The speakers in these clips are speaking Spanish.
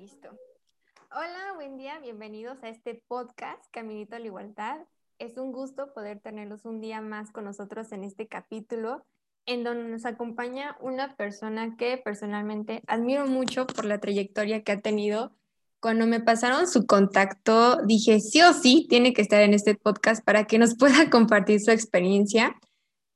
Listo. Hola, buen día, bienvenidos a este podcast Caminito a la Igualdad. Es un gusto poder tenerlos un día más con nosotros en este capítulo, en donde nos acompaña una persona que personalmente admiro mucho por la trayectoria que ha tenido. Cuando me pasaron su contacto, dije, sí o sí, tiene que estar en este podcast para que nos pueda compartir su experiencia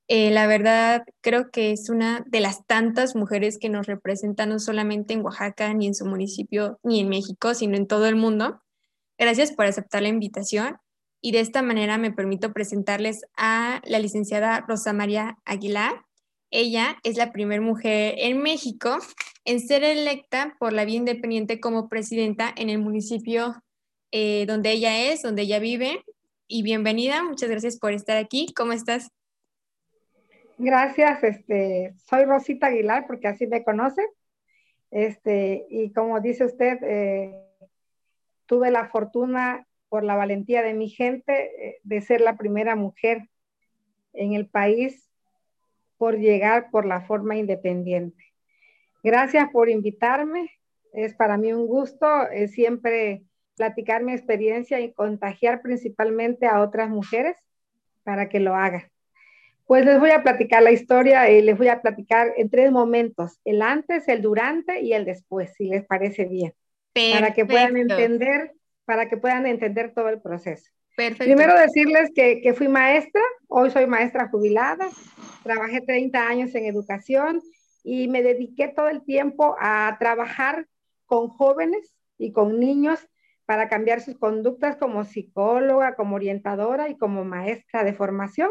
eh, la verdad, creo que es una de las tantas mujeres que nos representan no solamente en Oaxaca, ni en su municipio, ni en México, sino en todo el mundo. Gracias por aceptar la invitación y de esta manera me permito presentarles a la licenciada Rosa María Aguilar. Ella es la primera mujer en México en ser electa por la vía independiente como presidenta en el municipio eh, donde ella es, donde ella vive. Y bienvenida, muchas gracias por estar aquí. ¿Cómo estás? Gracias, este, soy Rosita Aguilar porque así me conoce. Este, y como dice usted, eh, tuve la fortuna por la valentía de mi gente eh, de ser la primera mujer en el país por llegar por la forma independiente. Gracias por invitarme. Es para mí un gusto siempre platicar mi experiencia y contagiar principalmente a otras mujeres para que lo hagan. Pues les voy a platicar la historia y les voy a platicar en tres momentos, el antes, el durante y el después, si les parece bien. Para que puedan entender, para que puedan entender todo el proceso. Perfecto. Primero decirles que, que fui maestra, hoy soy maestra jubilada, trabajé 30 años en educación y me dediqué todo el tiempo a trabajar con jóvenes y con niños para cambiar sus conductas como psicóloga, como orientadora y como maestra de formación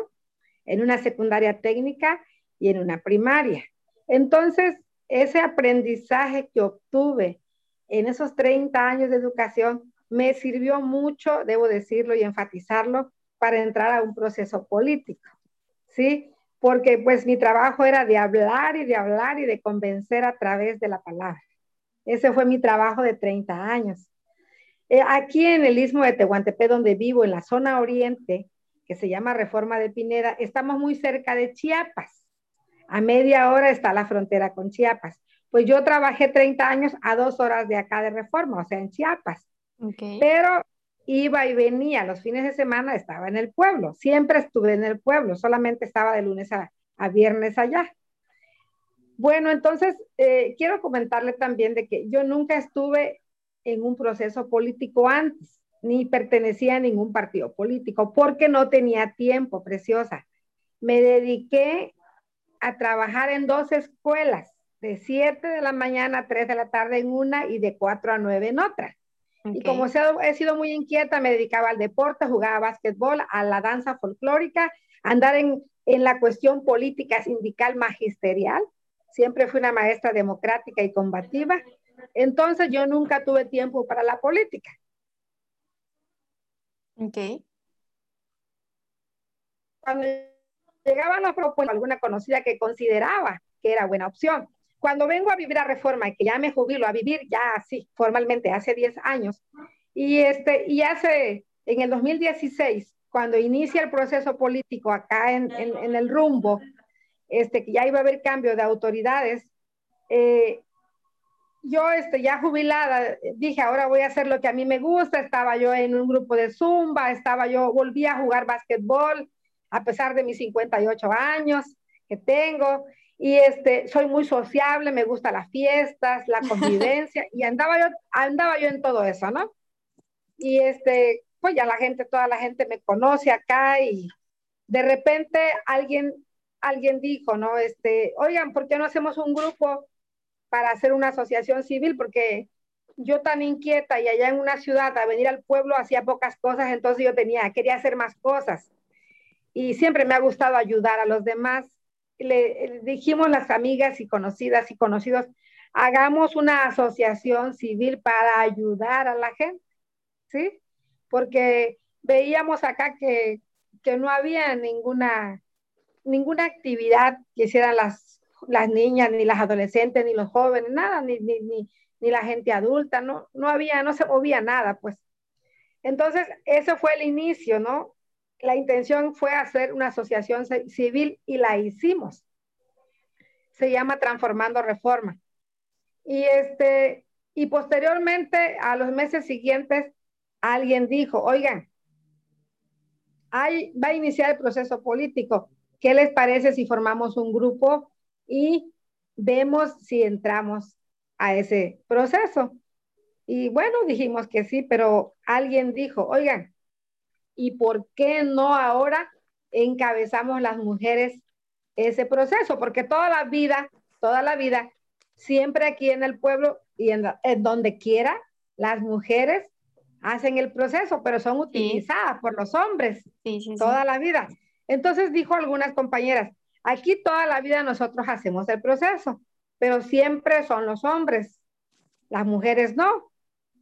en una secundaria técnica y en una primaria. Entonces, ese aprendizaje que obtuve en esos 30 años de educación me sirvió mucho, debo decirlo y enfatizarlo, para entrar a un proceso político, ¿sí? Porque pues mi trabajo era de hablar y de hablar y de convencer a través de la palabra. Ese fue mi trabajo de 30 años. Eh, aquí en el istmo de Tehuantepec, donde vivo, en la zona oriente, que se llama Reforma de Pineda, estamos muy cerca de Chiapas. A media hora está la frontera con Chiapas. Pues yo trabajé 30 años a dos horas de acá de Reforma, o sea, en Chiapas. Pero iba y venía, los fines de semana estaba en el pueblo, siempre estuve en el pueblo, solamente estaba de lunes a, viernes allá. Bueno, entonces eh, quiero comentarle también de que yo nunca estuve en un proceso político antes ni pertenecía a ningún partido político, porque no tenía tiempo, preciosa. Me dediqué a trabajar en dos escuelas, de 7 de la mañana a 3 de la tarde en una y de 4 a 9 en otra. Y como he sido muy inquieta, me dedicaba al deporte, jugaba básquetbol, a la danza folclórica, andar en, en la cuestión política sindical magisterial. Siempre fui una maestra democrática y combativa. Entonces yo nunca tuve tiempo para la política. Ok. Cuando llegaba la propuesta, alguna conocida que consideraba que era buena opción. Cuando vengo a vivir a Reforma y que ya me jubilo a vivir ya así, formalmente, hace 10 años, y, este, y hace, en el 2016, cuando inicia el proceso político acá en, en, el rumbo, este, que ya iba a haber cambio de autoridades, eh, yo este, ya jubilada, dije, ahora voy a hacer lo que a mí me gusta. Estaba yo en un grupo de zumba, estaba yo, volví a jugar básquetbol a pesar de mis 58 años que tengo. Y este, soy muy sociable, me gustan las fiestas, la convivencia, y andaba yo, andaba yo en todo eso, ¿no? Y este, pues ya la gente, toda la gente me conoce acá y de repente alguien, alguien dijo, ¿no? Este, oigan, ¿por qué no hacemos un grupo para hacer una asociación civil, porque yo tan inquieta y allá en una ciudad a venir al pueblo hacía pocas cosas, entonces yo tenía, quería hacer más cosas. Y siempre me ha gustado ayudar a los demás. Le, dijimos las amigas y conocidas y conocidos, hagamos una asociación civil para ayudar a la gente, ¿sí? Porque veíamos acá que, que no había ninguna, ninguna actividad que hicieran las las niñas, ni las adolescentes, ni los jóvenes, nada, ni, ni, ni, ni la gente adulta, no, no había, no se movía nada, pues. Entonces, ese fue el inicio, ¿no? La intención fue hacer una asociación civil y la hicimos. Se llama Transformando Reforma. Y este, Y posteriormente, a los meses siguientes, alguien dijo, oigan, va a iniciar el proceso político. ¿Qué les parece si formamos un grupo y vemos si entramos a ese proceso? Y bueno, dijimos que sí, pero alguien dijo, oigan, ¿y por qué no ahora encabezamos las mujeres ese proceso? Porque toda la vida, toda la vida, siempre aquí en el pueblo y en, donde quiera, las mujeres hacen el proceso, pero son utilizadas por los hombres toda la vida. Entonces dijo algunas compañeras, aquí toda la vida nosotros hacemos el proceso, pero siempre son los hombres, las mujeres no,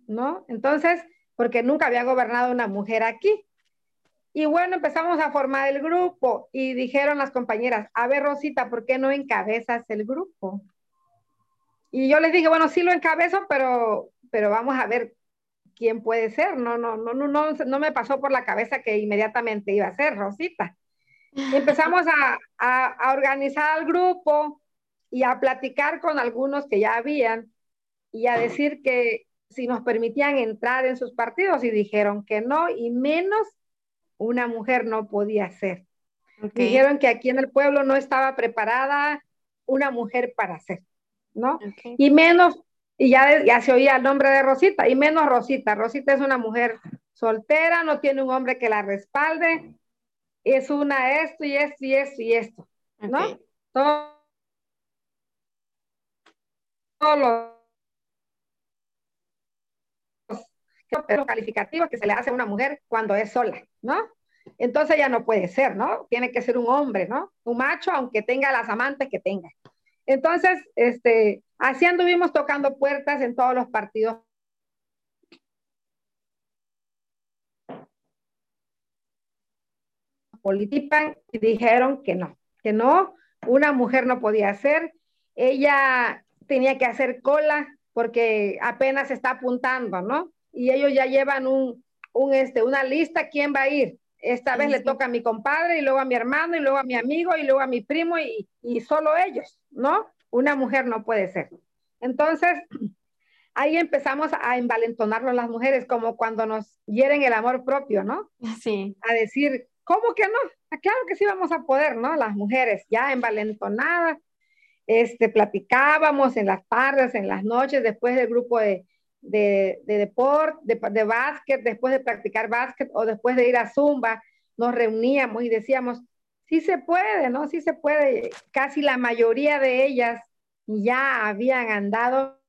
¿no? Entonces, porque nunca había gobernado una mujer aquí. Y bueno, empezamos a formar el grupo y dijeron las compañeras, a ver Rosita, ¿por qué no encabezas el grupo? Y yo les dije, bueno, sí lo encabezo, pero, pero vamos a ver quién puede ser. No, no, no, no, no, no me pasó por la cabeza que inmediatamente iba a ser Rosita. Empezamos a, a, organizar el grupo y a platicar con algunos que ya habían y a decir que si nos permitían entrar en sus partidos y dijeron que no y menos una mujer no podía ser. Dijeron que aquí en el pueblo no estaba preparada una mujer para ser. ¿no? Y menos, y ya, ya se oía el nombre de Rosita, y menos Rosita. Rosita es una mujer soltera, no tiene un hombre que la respalde, es una esto y esto y esto y esto, ¿no? Todo, todos los calificativos que se le hace a una mujer cuando es sola, ¿no? Entonces ya no puede ser, ¿no? Tiene que ser un hombre, ¿no? Un macho, aunque tenga las amantes que tenga. Entonces, este, así anduvimos tocando puertas en todos los partidos. Politipan y dijeron que no, que no, una mujer no podía hacer, ella tenía que hacer cola porque apenas está apuntando, ¿no? Y ellos ya llevan un, un este, una lista, ¿quién va a ir? Esta vez le toca a mi compadre y luego a mi hermano y luego a mi amigo y luego a mi primo y, y solo ellos, ¿no? Una mujer no puede ser. Entonces, ahí empezamos a envalentonarlo las mujeres, como cuando nos hieren el amor propio, ¿no? Sí. A decir, ¿cómo que no? Ah, claro que sí vamos a poder, ¿no? Las mujeres ya envalentonadas, este, platicábamos en las tardes, en las noches, después del grupo de, de, de deporte, de, de básquet, después de practicar básquet o después de ir a Zumba, nos reuníamos y decíamos, sí se puede, ¿no? Sí se puede. Casi la mayoría de ellas ya habían andado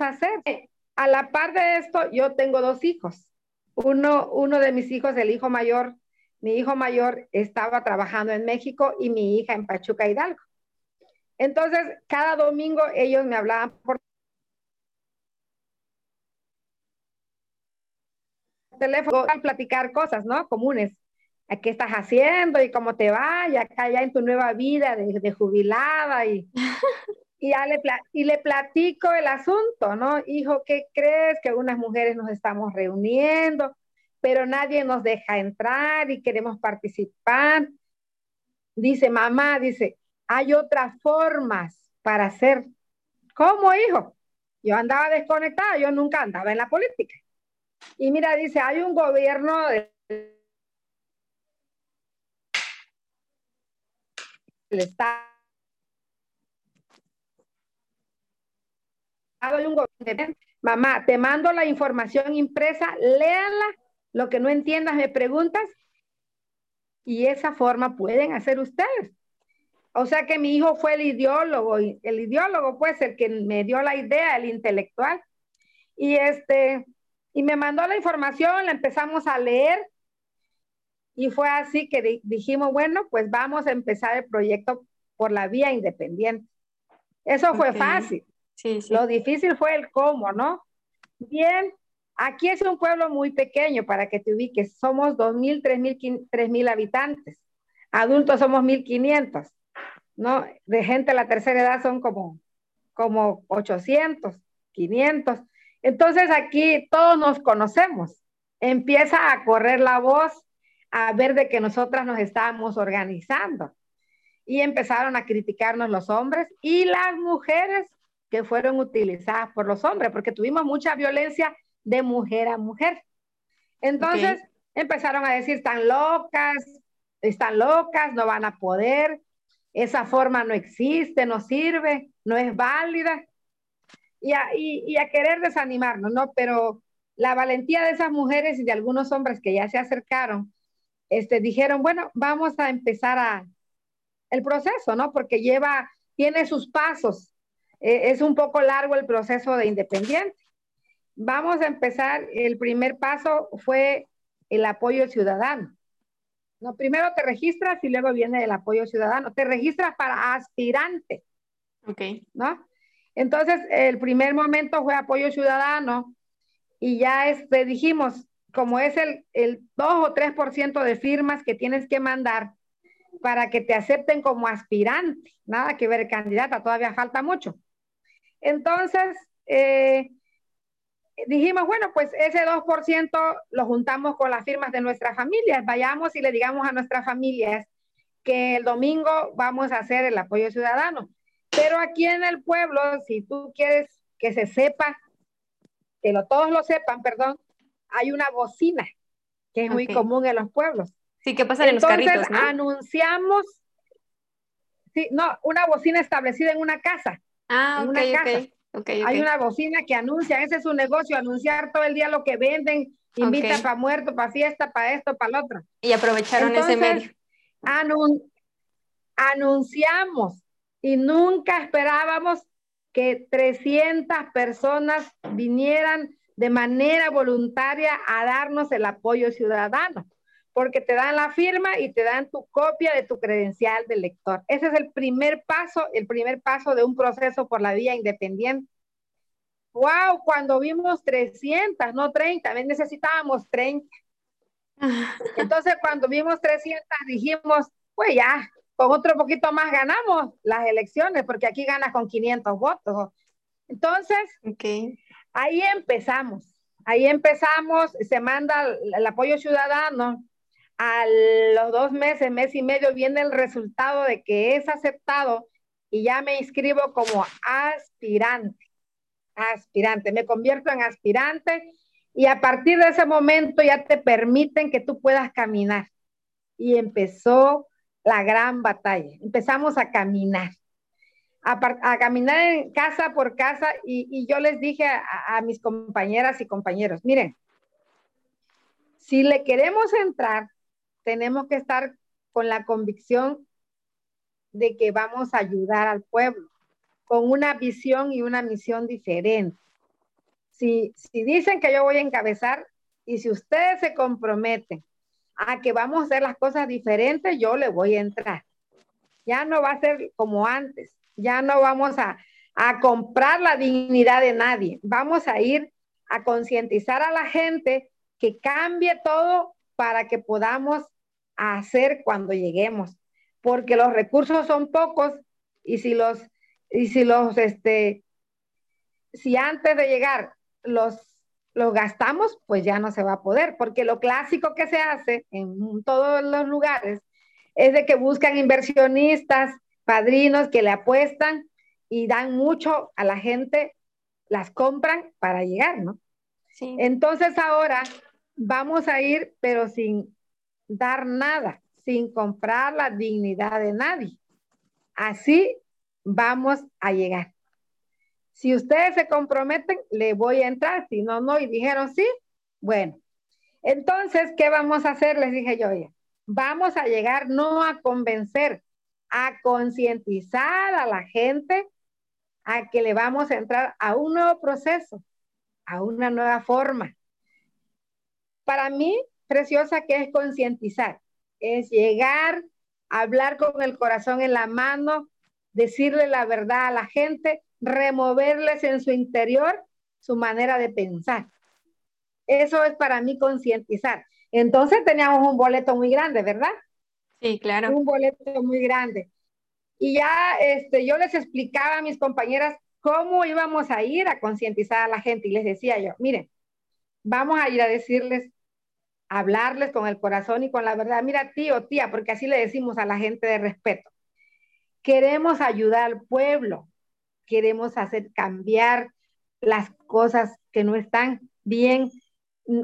hacer. A la par de esto, yo tengo dos hijos. Uno, uno de mis hijos, el hijo mayor, mi hijo mayor estaba trabajando en México y mi hija en Pachuca Hidalgo. Entonces, cada domingo ellos me hablaban por teléfono a platicar cosas, ¿no? Comunes. ¿Qué estás haciendo y cómo te va? Y acá ya en tu nueva vida de, jubilada y, y, le, platico el asunto, ¿no? Hijo, ¿qué crees? Que algunas mujeres nos estamos reuniendo pero nadie nos deja entrar y queremos participar. Dice mamá, dice, hay otras formas para hacer. ¿Cómo, hijo? Yo andaba desconectada, yo nunca andaba en la política. Y mira, dice, hay un gobierno del Estado. Un gobierno. Mamá, te mando la información impresa, léala lo que no entiendas me preguntas y esa forma pueden hacer ustedes. O sea que mi hijo fue el ideólogo, el ideólogo pues el que me dio la idea, el intelectual. Y este, y me mandó la información, la empezamos a leer y fue así que dijimos, bueno, pues vamos a empezar el proyecto por la vía independiente. Eso fue fácil. Lo difícil fue el cómo, ¿no? Bien, Aquí es un pueblo muy pequeño para que te ubiques. Somos 2.000, 3.000, 3.000 habitantes. Adultos somos 1.500. ¿no? De gente de la tercera edad son como, como 800, 500. Entonces aquí todos nos conocemos. Empieza a correr la voz. a ver de que nosotras nos estábamos organizando. Y empezaron a criticarnos los hombres y las mujeres que fueron utilizadas por los hombres, porque tuvimos mucha violencia de mujer a mujer. Entonces empezaron a decir, están locas, están locas, no van a poder, esa forma no existe, no sirve, no es válida. Y a, y a querer desanimarnos, ¿no? Pero la valentía de esas mujeres y de algunos hombres que ya se acercaron, este, dijeron, bueno, vamos a empezar a, el proceso, ¿no? Porque lleva, tiene sus pasos. E, es un poco largo el proceso de independiente. Vamos a empezar, el primer paso fue el apoyo ciudadano. No, primero te registras y luego viene el apoyo ciudadano. Te registras para aspirante. Ok. ¿No? Entonces, el primer momento fue apoyo ciudadano y ya este, dijimos, como es el, el 2 o 3% de firmas que tienes que mandar para que te acepten como aspirante, nada que ver candidata, todavía falta mucho. Entonces, eh, dijimos, bueno, pues ese 2% lo juntamos con las firmas de nuestras familias, vayamos y le digamos a nuestras familias que el domingo vamos a hacer el apoyo ciudadano. Pero aquí en el pueblo, si tú quieres que se sepa, que lo, todos lo sepan, perdón, hay una bocina que es muy común en los pueblos. Sí, ¿qué pasa en los carritos, ¿no? anunciamos, sí, no, una bocina establecida en una casa. Ah, en una casa. Hay una bocina que anuncia, ese es su negocio, anunciar todo el día lo que venden, invita para muerto, para fiesta, para esto, para lo otro. Y aprovecharon ese medio. anunciamos y nunca esperábamos que 300 personas vinieran de manera voluntaria a darnos el apoyo ciudadano, porque te dan la firma y te dan tu copia de tu credencial de lector. Ese es el primer paso, el primer paso de un proceso por la vía independiente. Wow, cuando vimos 300, no 30, necesitábamos 30. Entonces, cuando vimos 300, dijimos, pues ya, con otro poquito más ganamos las elecciones, porque aquí ganas con 500 votos. Entonces, okay. Ahí empezamos, ahí empezamos, se manda el apoyo ciudadano, a los dos meses, mes y medio viene el resultado de que es aceptado y ya me inscribo como aspirante, aspirante, me convierto en aspirante y a partir de ese momento ya te permiten que tú puedas caminar. Y empezó la gran batalla, empezamos a caminar a, caminar en casa por casa y, yo les dije a, mis compañeras y compañeros, miren, si le queremos entrar, tenemos que estar con la convicción de que vamos a ayudar al pueblo, con una visión y una misión diferente. Si, si dicen que yo voy a encabezar y si ustedes se comprometen a que vamos a hacer las cosas diferentes, yo le voy a entrar. Ya no va a ser como antes ya no vamos a, comprar la dignidad de nadie. Vamos a ir a concientizar a la gente que cambie todo para que podamos hacer cuando lleguemos. Porque los recursos son pocos y si los, y si los, este, si antes de llegar los, los gastamos, pues ya no se va a poder. Porque lo clásico que se hace en todos los lugares es de que buscan inversionistas padrinos que le apuestan y dan mucho a la gente, las compran para llegar, ¿no? Sí. Entonces ahora vamos a ir, pero sin dar nada, sin comprar la dignidad de nadie. Así vamos a llegar. Si ustedes se comprometen, le voy a entrar, si no, no, y dijeron sí, bueno. Entonces, ¿qué vamos a hacer? Les dije yo ya. Vamos a llegar no a convencer, a concientizar a la gente a que le vamos a entrar a un nuevo proceso, a una nueva forma. Para mí, preciosa, que es concientizar? Es llegar, hablar con el corazón en la mano, decirle la verdad a la gente, removerles en su interior su manera de pensar. Eso es para mí concientizar. Entonces teníamos un boleto muy grande, ¿verdad? Sí, claro. Un boleto muy grande. Y ya este, yo les explicaba a mis compañeras cómo íbamos a ir a concientizar a la gente y les decía yo, miren, vamos a ir a decirles hablarles con el corazón y con la verdad. Mira, tío, tía, porque así le decimos a la gente de respeto. Queremos ayudar al pueblo, queremos hacer cambiar las cosas que no están bien.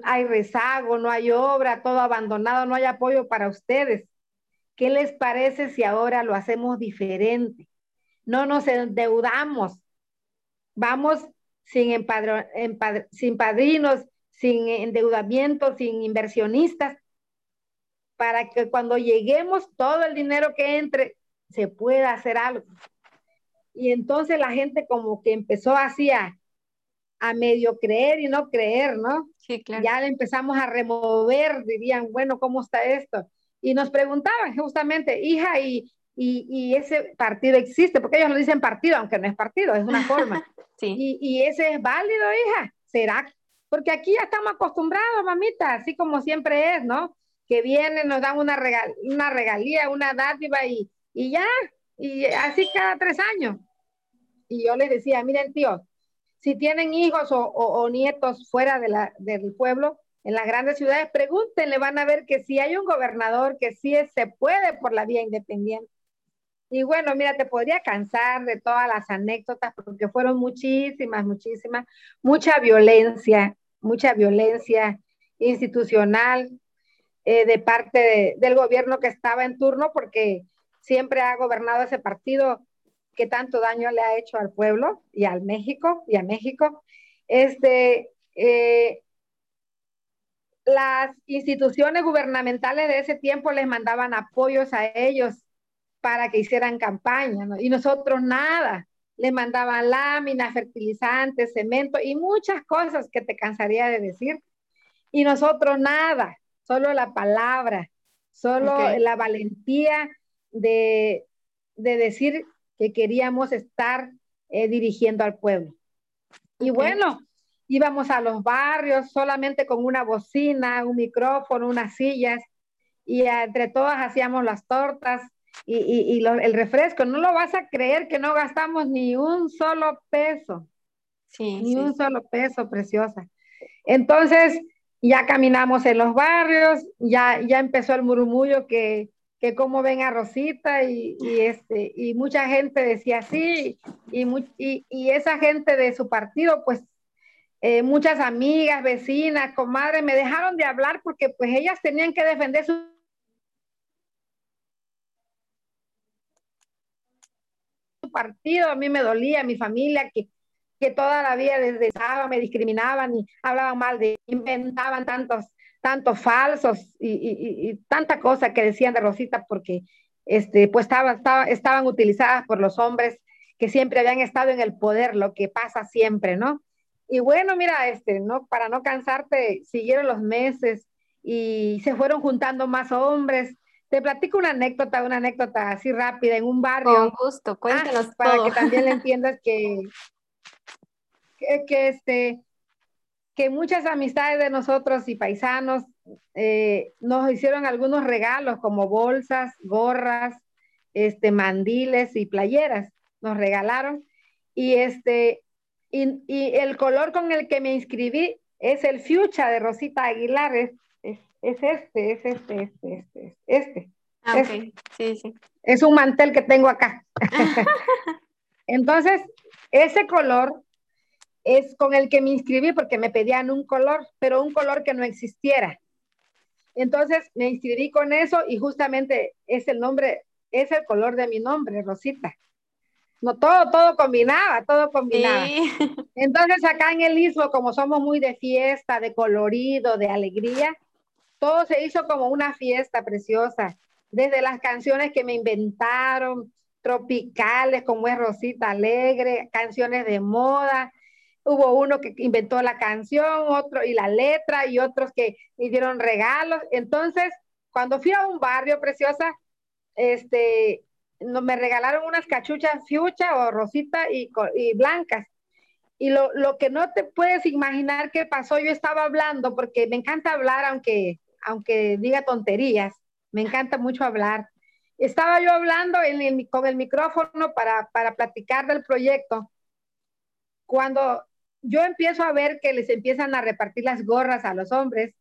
Hay rezago, no hay obra, todo abandonado, no hay apoyo para ustedes. ¿Qué les parece si ahora lo hacemos diferente? No nos endeudamos, vamos sin, sin padrinos, sin endeudamiento, sin inversionistas, para que cuando lleguemos todo el dinero que entre se pueda hacer algo. Y entonces la gente como que empezó así a, a medio creer y no creer, ¿no? Sí, claro. Ya le empezamos a remover, dirían, bueno, ¿cómo está esto? Y nos preguntaban justamente, hija, ¿y, y, y ese partido existe? Porque ellos lo dicen partido, aunque no es partido, es una forma. sí. y, y ese es válido, hija. ¿Será porque aquí ya estamos acostumbrados, mamita, así como siempre es, ¿no? Que vienen, nos dan una, regal, una regalía, una dádiva y, y ya, y así cada tres años. Y yo les decía, miren, tío, si tienen hijos o, o, nietos fuera de la, del pueblo, en las grandes ciudades, pregúntenle, van a ver que si hay un gobernador, que sí se puede por la vía independiente. Y bueno, mira, te podría cansar de todas las anécdotas porque fueron muchísimas, muchísimas, mucha violencia, mucha violencia institucional eh, de parte del gobierno que estaba en turno, porque siempre ha gobernado ese partido que tanto daño le ha hecho al pueblo y al México y a México. Este, eh, las instituciones gubernamentales de ese tiempo les mandaban apoyos a ellos para que hicieran campaña, ¿no? y nosotros nada le mandaban láminas, fertilizantes, cemento y muchas cosas que te cansaría de decir. Y nosotros nada, solo la palabra, solo okay. la valentía de, de, decir que queríamos estar eh, dirigiendo al pueblo. Y bueno, íbamos a los barrios solamente con una bocina, un micrófono, unas sillas, y entre todas hacíamos las tortas, y, y, y lo, el refresco, no lo vas a creer que no gastamos ni un solo peso. Sí, ni sí. un solo peso, preciosa. Entonces, ya caminamos en los barrios, ya, ya empezó el murmullo que, que cómo ven a Rosita y, y, este, y mucha gente decía sí, y, y, y esa gente de su partido, pues eh, muchas amigas, vecinas, comadres, me dejaron de hablar porque pues ellas tenían que defender su partido, a mí me dolía, mi familia, que, que toda la vida desde sábado me discriminaban y hablaban mal de, inventaban tantos, tantos falsos y, y, y tanta cosa que decían de Rosita porque este, pues estaba, estaba, estaban utilizadas por los hombres que siempre habían estado en el poder, lo que pasa siempre, ¿no? Y bueno, mira, este, no, para no cansarte, siguieron los meses y se fueron juntando más hombres, te platico una anécdota, una anécdota así rápida en un barrio. Con gusto, cuéntanos ah, Para todo. que también le entiendas que, que, que, este, que muchas amistades de nosotros y paisanos eh, nos hicieron algunos regalos como bolsas, gorras, este, mandiles y playeras. Nos regalaron. Y, este, y, y el color con el que me inscribí es el fucha de Rosita Aguilar, es es este, es este, este, este, este. Ah, ok, es, sí, sí. Es un mantel que tengo acá. Entonces, ese color es con el que me inscribí porque me pedían un color, pero un color que no existiera. Entonces me inscribí con eso y justamente es el nombre, es el color de mi nombre, Rosita. No, todo, todo combinaba, todo combinaba. Sí. Entonces acá en el Istmo, como somos muy de fiesta, de colorido, de alegría, todo se hizo como una fiesta preciosa, desde las canciones que me inventaron, tropicales como es Rosita Alegre, canciones de moda. Hubo uno que inventó la canción, otro y la letra, y otros que me dieron regalos. Entonces, cuando fui a un barrio preciosa, este, no, me regalaron unas cachuchas fiucha o rosita y, y blancas. Y lo, lo, que no te puedes imaginar que pasó, yo estaba hablando, porque me encanta hablar, aunque aunque diga tonterías, me encanta mucho hablar. Estaba yo hablando con el micrófono para, para platicar del proyecto, cuando yo empiezo a ver que les empiezan a repartir las gorras a los hombres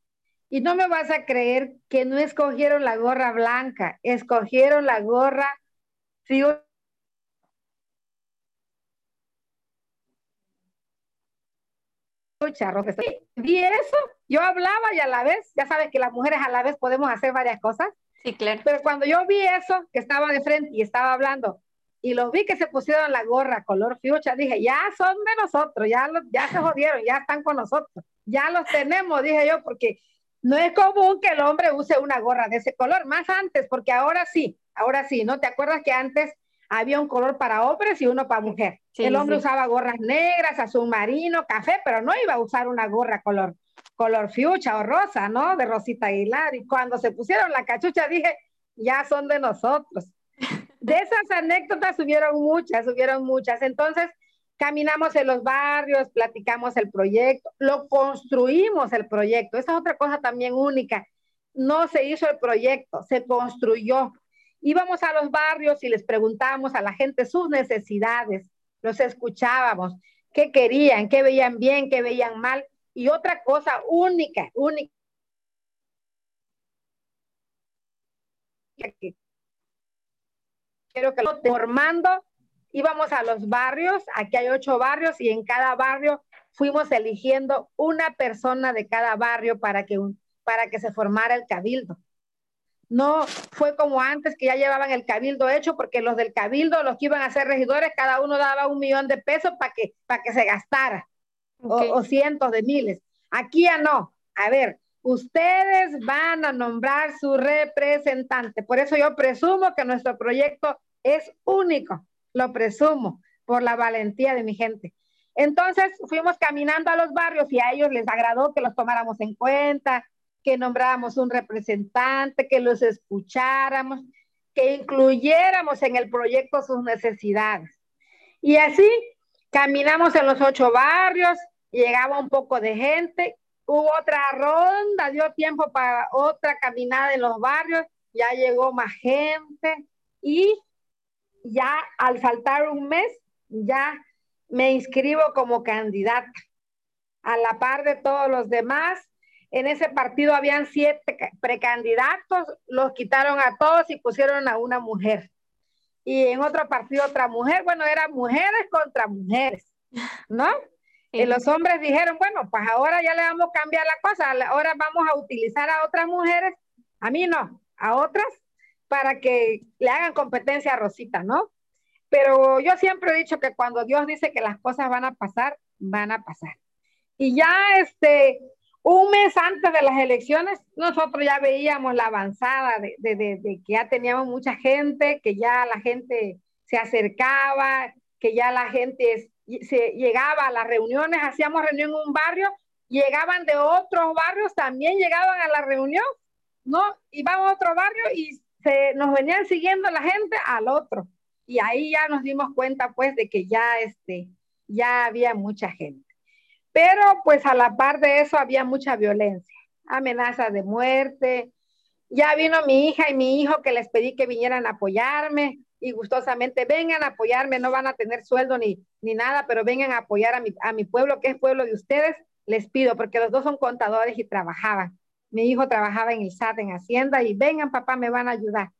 Y no me vas a creer que no escogieron la gorra blanca, escogieron la gorra Vi eso, yo hablaba y a la vez, ya sabes que las mujeres a la vez podemos hacer varias cosas. Sí, claro. Pero cuando yo vi eso, que estaba de frente y estaba hablando, y los vi que se pusieron la gorra color fiucha, dije, ya son de nosotros, ya, ya se jodieron, ya están con nosotros, ya los tenemos, dije yo, porque no es común que el hombre use una gorra de ese color, más antes, porque ahora sí, ahora sí, ¿no? ¿Te acuerdas que antes había un color para hombres y uno para mujer? el hombre usaba gorras negras, azul marino, café, pero no iba a usar una gorra color, color fiucha o rosa, ¿no? De Rosita Aguilar. Y cuando se pusieron la cachucha dije, ya son de nosotros. De esas anécdotas subieron muchas, subieron muchas. Entonces, caminamos en los barrios, platicamos el proyecto, lo construimos el proyecto. Esa es otra cosa también única. No se hizo el proyecto, se construyó. Íbamos a los barrios y les preguntábamos a la gente sus necesidades, los escuchábamos, qué querían, qué veían bien, qué veían mal. Y otra cosa única, única. Quiero que lo formando íbamos a los barrios, aquí hay ocho barrios y en cada barrio fuimos eligiendo una persona de cada barrio para que, para que se formara el cabildo. No fue como antes que ya llevaban el cabildo hecho, porque los del cabildo, los que iban a ser regidores, cada uno daba un millón de pesos para que, para que se gastara, o, o cientos de miles. Aquí ya no. A ver, ustedes van a nombrar su representante. Por eso yo presumo que nuestro proyecto es único lo presumo por la valentía de mi gente. Entonces fuimos caminando a los barrios y a ellos les agradó que los tomáramos en cuenta, que nombráramos un representante, que los escucháramos, que incluyéramos en el proyecto sus necesidades. Y así caminamos en los ocho barrios, llegaba un poco de gente, hubo otra ronda, dio tiempo para otra caminada en los barrios, ya llegó más gente y ya al faltar un mes, ya me inscribo como candidata. A la par de todos los demás, en ese partido habían siete precandidatos, los quitaron a todos y pusieron a una mujer. Y en otro partido otra mujer, bueno, eran mujeres contra mujeres, ¿no? Y los hombres dijeron, bueno, pues ahora ya le vamos a cambiar la cosa, ahora vamos a utilizar a otras mujeres, a mí no, a otras para que le hagan competencia a Rosita, ¿no? Pero yo siempre he dicho que cuando Dios dice que las cosas van a pasar, van a pasar. Y ya este, un mes antes de las elecciones, nosotros ya veíamos la avanzada de, de, que ya teníamos mucha gente, que ya la gente se acercaba, que ya la gente se llegaba a las reuniones, hacíamos reunión en un barrio, llegaban de otros barrios, también llegaban a la reunión, ¿no? Íbamos a otro barrio y nos venían siguiendo la gente al otro. Y ahí ya nos dimos cuenta pues de que ya, este, ya había mucha gente. Pero pues a la par de eso había mucha violencia, amenazas de muerte. Ya vino mi hija y mi hijo que les pedí que vinieran a apoyarme y gustosamente vengan a apoyarme, no van a tener sueldo ni, ni nada, pero vengan a apoyar a mi, a mi pueblo, que es pueblo de ustedes, les pido, porque los dos son contadores y trabajaban mi hijo trabajaba en el SAT, en Hacienda, y vengan, papá, me van a ayudar.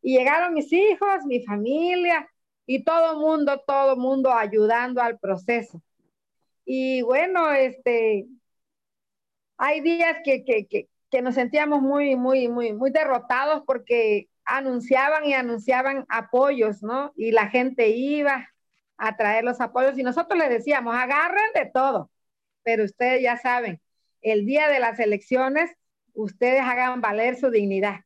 Y llegaron mis hijos, mi familia, y todo mundo, todo mundo ayudando al proceso. Y bueno, este, hay días que, que, que, que nos sentíamos muy, muy, muy, muy derrotados porque anunciaban y anunciaban apoyos, ¿no? Y la gente iba a traer los apoyos y nosotros les decíamos, agarren de todo, pero ustedes ya saben, el día de las elecciones ustedes hagan valer su dignidad,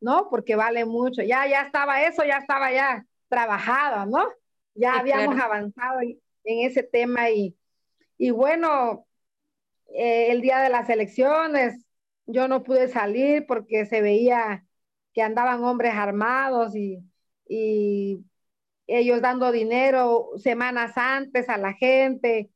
¿no? Porque vale mucho. Ya, ya estaba eso, ya estaba ya trabajado, ¿no? Ya habíamos avanzado en, ese tema y, y bueno, eh, el día de las elecciones yo no pude salir porque se veía que andaban hombres armados y, y ellos dando dinero semanas antes a la gente.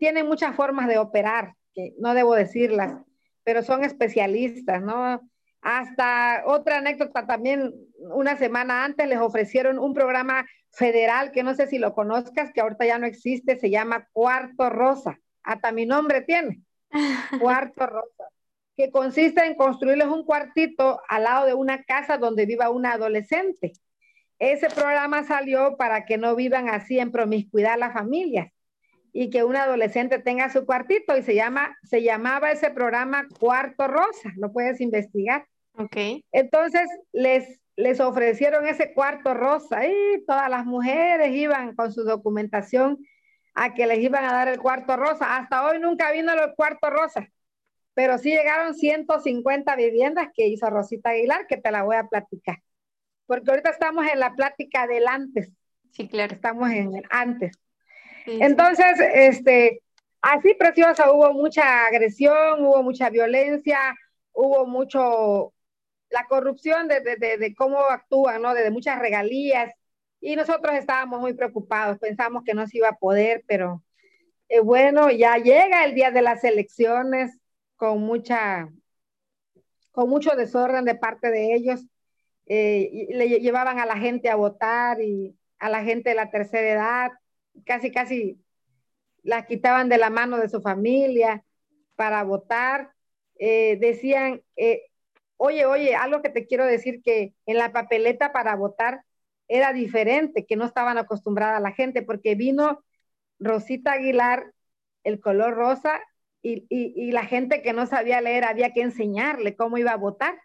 Tienen muchas formas de operar, que no debo decirlas pero son especialistas, ¿no? Hasta otra anécdota también, una semana antes les ofrecieron un programa federal que no sé si lo conozcas, que ahorita ya no existe, se llama Cuarto Rosa. Hasta mi nombre tiene. Cuarto Rosa. que consiste en construirles un cuartito al lado de una casa donde viva una adolescente. Ese programa salió para que no vivan así en promiscuidad las familias y que un adolescente tenga su cuartito y se llama, se llamaba ese programa Cuarto Rosa, lo puedes investigar. Ok. Entonces les, les ofrecieron ese cuarto rosa y todas las mujeres iban con su documentación a que les iban a dar el cuarto rosa. Hasta hoy nunca vino el cuarto rosa, pero sí llegaron 150 viviendas que hizo Rosita Aguilar, que te la voy a platicar. Porque ahorita estamos en la plática del antes. Sí, claro. Estamos en el antes. Entonces, este, así preciosa, hubo mucha agresión, hubo mucha violencia, hubo mucho, la corrupción de, de, cómo actúan, ¿no? De, muchas regalías. Y nosotros estábamos muy preocupados, pensamos que no se iba a poder, pero eh, bueno, ya llega el día de las elecciones con mucha, con mucho desorden de parte de ellos. Eh, le llevaban a la gente a votar y a la gente de la tercera edad casi, casi las quitaban de la mano de su familia para votar. Eh, decían, oye, oye, algo que te quiero decir que en la papeleta para votar era diferente, que no estaban acostumbrada la gente, porque vino Rosita Aguilar, el color rosa, y, y, la gente que no sabía leer había que enseñarle cómo iba a votar,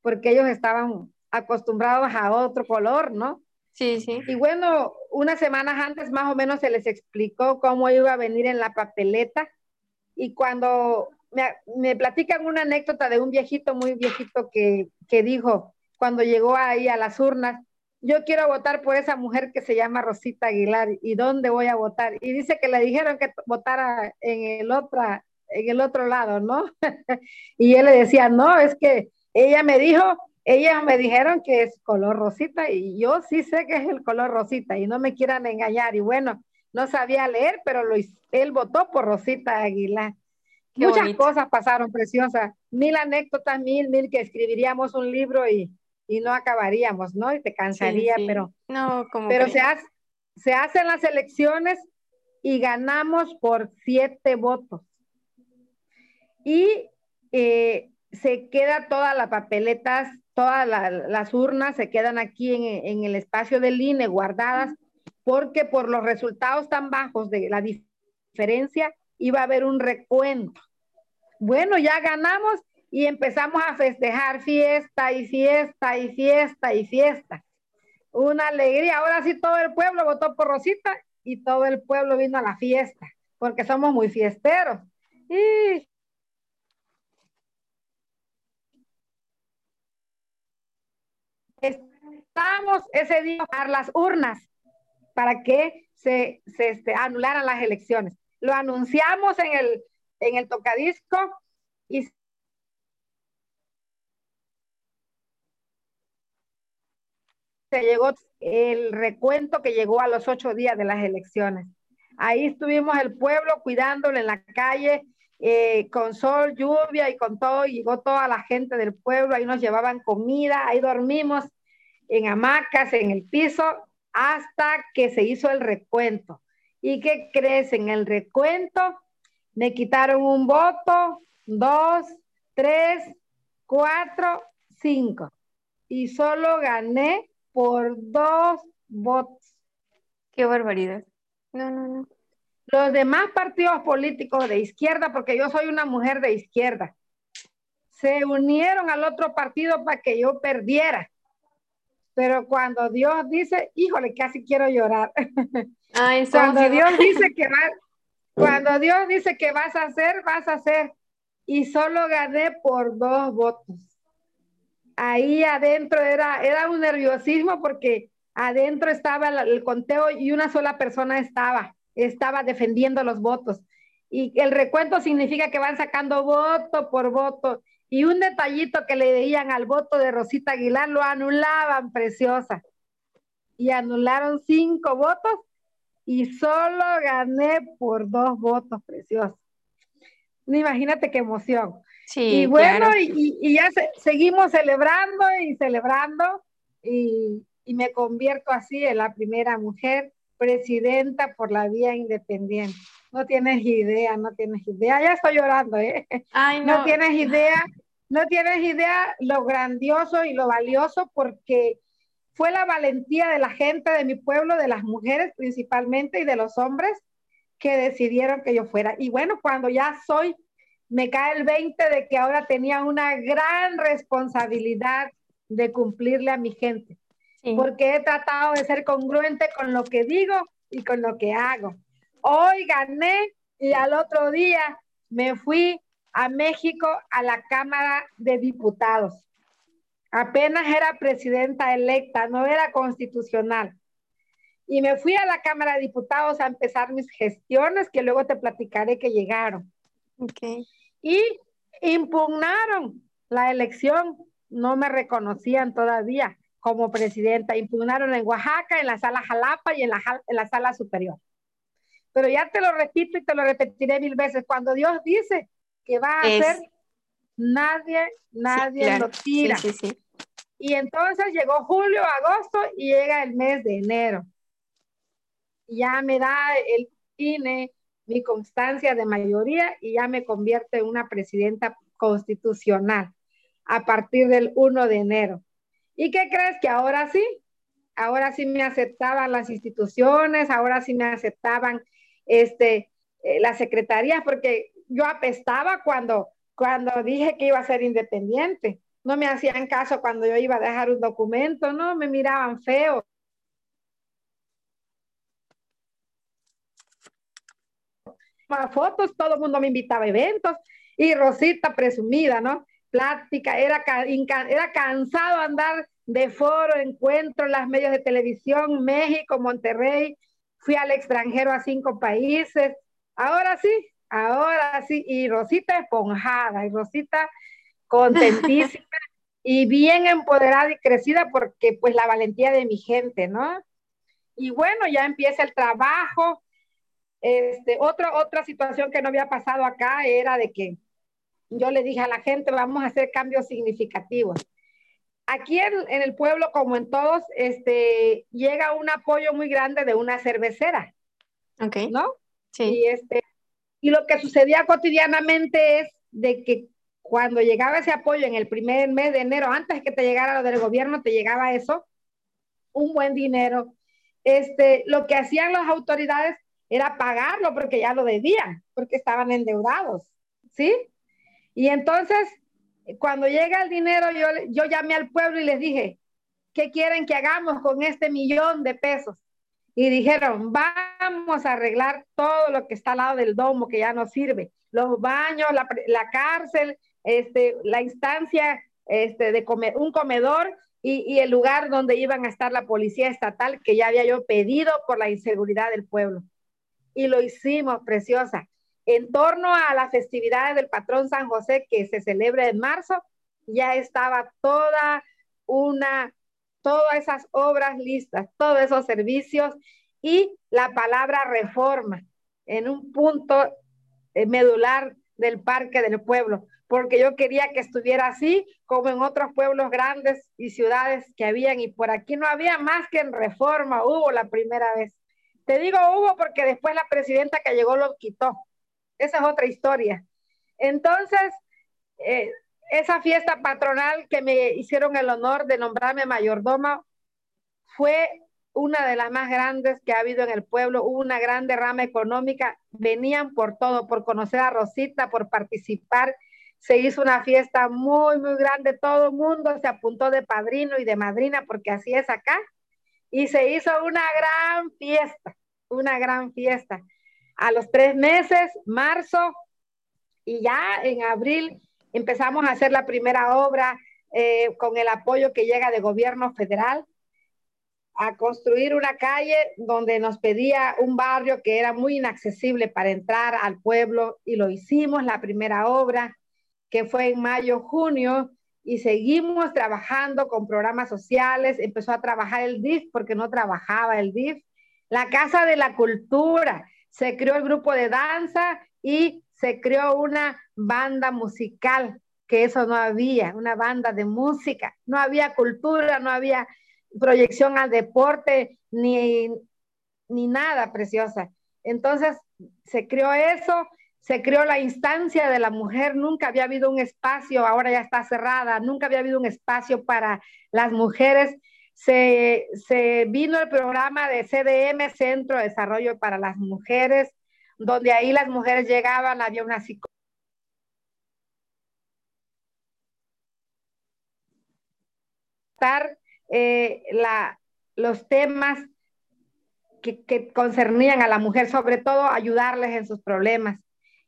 porque ellos estaban acostumbrados a otro color, ¿no? Sí, sí. Y bueno, unas semanas antes más o menos se les explicó cómo iba a venir en la papeleta. Y cuando me, platican una anécdota de un viejito muy viejito que, que dijo cuando llegó ahí a las urnas, yo quiero votar por esa mujer que se llama Rosita Aguilar y dónde voy a votar. Y dice que le dijeron que votara en el, otra, en el otro lado, ¿no? y él le decía, no, es que ella me dijo ellas me dijeron que es color rosita y yo sí sé que es el color rosita y no me quieran engañar. Y bueno, no sabía leer, pero lo, él votó por Rosita Aguilar. Muchas cosas pasaron preciosas, mil anécdotas, mil, mil que escribiríamos un libro y, y no acabaríamos, ¿no? Y te cansaría, pero, no, como pero se, hace, se hacen las elecciones y ganamos por siete votos. Y eh, se queda todas las papeletas todas las urnas se quedan aquí en, el espacio del INE guardadas porque por los resultados tan bajos de la diferencia iba a haber un recuento. Bueno, ya ganamos y empezamos a festejar fiesta y fiesta y fiesta y fiesta. Una alegría. Ahora sí todo el pueblo votó por Rosita y todo el pueblo vino a la fiesta porque somos muy fiesteros. Y estamos ese día a las urnas para que se, se este, anularan las elecciones. Lo anunciamos en el, en el tocadisco y se llegó el recuento que llegó a los ocho días de las elecciones. Ahí estuvimos el pueblo cuidándolo en la calle, eh, con sol, lluvia y con todo, llegó toda la gente del pueblo, ahí nos llevaban comida, ahí dormimos en hamacas, en el piso, hasta que se hizo el recuento. ¿Y qué crees? En el recuento me quitaron un voto, dos, tres, cuatro, cinco. Y solo gané por dos votos. Qué barbaridad. No, no, no. Los demás partidos políticos de izquierda, porque yo soy una mujer de izquierda, se unieron al otro partido para que yo perdiera. Pero cuando Dios dice, híjole, casi quiero llorar. cuando Dios dice que va, cuando Dios dice que vas a hacer, vas a hacer. Y solo gané por dos votos. Ahí adentro era, era un nerviosismo porque adentro estaba el conteo y una sola persona estaba estaba defendiendo los votos. Y el recuento significa que van sacando voto por voto. Y un detallito que le veían al voto de Rosita Aguilar lo anulaban, preciosa. Y anularon cinco votos y solo gané por dos votos, preciosa. Imagínate qué emoción. Sí, y bueno, y, ya seguimos celebrando y celebrando y, y me convierto así en la primera mujer presidenta por la vía independiente. No tienes idea, no tienes idea. Ya estoy llorando, ¿eh? no. no tienes idea, no tienes idea lo grandioso y lo valioso porque fue la valentía de la gente de mi pueblo, de las mujeres principalmente y de los hombres que decidieron que yo fuera. Y bueno, cuando ya soy, me cae el 20 de que ahora tenía una gran responsabilidad de cumplirle a mi gente, porque he tratado de ser congruente con lo que digo y con lo que hago. Hoy gané y al otro día me fui a México a la Cámara de Diputados Apenas era presidenta electa, no era constitucional. Y me fui a la Cámara de Diputados a empezar mis gestiones, que luego te platicaré que llegaron. Okay. Y impugnaron la elección, no me reconocían todavía como presidenta. Impugnaron en Oaxaca, en la sala Jalapa y en la, en la sala superior. Pero ya te lo repito y te lo repetiré mil veces. Cuando Dios dice que va a hacer nadie, nadie lo tira. y entonces llegó julio, agosto y llega el mes de enero. Ya me da el INE mi constancia de mayoría y ya me convierte en una presidenta constitucional a partir del 1 de enero. ¿Y qué crees que ahora sí? Ahora sí me aceptaban las instituciones, ahora sí me aceptaban este, eh, las secretarías, porque yo apestaba cuando cuando dije que iba a ser independiente. No me hacían caso cuando yo iba a dejar un documento, no, me miraban feo. fotos, todo el mundo me invitaba a eventos y Rosita presumida, ¿no? Plática, era, era cansado andar de foro, encuentro en las medios de televisión, México, Monterrey, fui al extranjero a cinco países. Ahora sí, Ahora sí, y Rosita esponjada, y Rosita contentísima y bien empoderada y crecida porque pues la valentía de mi gente, ¿no? Y bueno, ya empieza el trabajo. Este, otra, otra situación que no había pasado acá era de que yo le dije a la gente, vamos a hacer cambios significativos. Aquí en, en el pueblo, como en todos, este, llega un apoyo muy grande de una cervecera. Ok. ¿No? Sí. Y este, y lo que sucedía cotidianamente es de que cuando llegaba ese apoyo en el primer mes de enero, antes que te llegara lo del gobierno, te llegaba eso, un buen dinero. Este, lo que hacían las autoridades era pagarlo porque ya lo debían, porque estaban endeudados, ¿sí? Y entonces, cuando llega el dinero, yo, yo llamé al pueblo y les dije, ¿qué quieren que hagamos con este millón de pesos? Y dijeron, vamos a arreglar todo lo que está al lado del domo que ya no sirve, los baños, la, la cárcel, este, la instancia este, de comer, un comedor y, y, el lugar donde iban a estar la policía estatal que ya había yo pedido por la inseguridad del pueblo. Y lo hicimos, preciosa. En torno a las festividades del patrón San José que se celebra en marzo, ya estaba toda una todas esas obras listas, todos esos servicios y la palabra reforma en un punto eh, medular del parque del pueblo, porque yo quería que estuviera así como en otros pueblos grandes y ciudades que habían, y por aquí no había más que en reforma, hubo la primera vez. Te digo hubo porque después la presidenta que llegó lo quitó. Esa es otra historia. Entonces, eh, esa fiesta patronal que me hicieron el honor de nombrarme mayordoma fue una de las más grandes que ha habido en el pueblo, hubo una gran derrama económica, venían por todo, por conocer a Rosita, por participar, se hizo una fiesta muy, muy grande, todo el mundo se apuntó de padrino y de madrina, porque así es acá, y se hizo una gran fiesta, una gran fiesta. A los tres meses, marzo, y ya en abril empezamos a hacer la primera obra eh, con el apoyo que llega de gobierno federal a construir una calle donde nos pedía un barrio que era muy inaccesible para entrar al pueblo y lo hicimos, la primera obra que fue en mayo, junio, y seguimos trabajando con programas sociales, empezó a trabajar el DIF porque no trabajaba el DIF, la Casa de la Cultura, se creó el grupo de danza y se creó una banda musical, que eso no había, una banda de música, no había cultura, no había proyección al deporte, ni ni nada, preciosa. Entonces, se creó eso, se creó la instancia de la mujer, nunca había habido un espacio, ahora ya está cerrada, nunca había habido un espacio para las mujeres. Se, se vino el programa de CDM, Centro de Desarrollo para las Mujeres, donde ahí las mujeres llegaban, había una psicóloga eh, la, los temas que, que, concernían a la mujer, sobre todo ayudarles en sus problemas.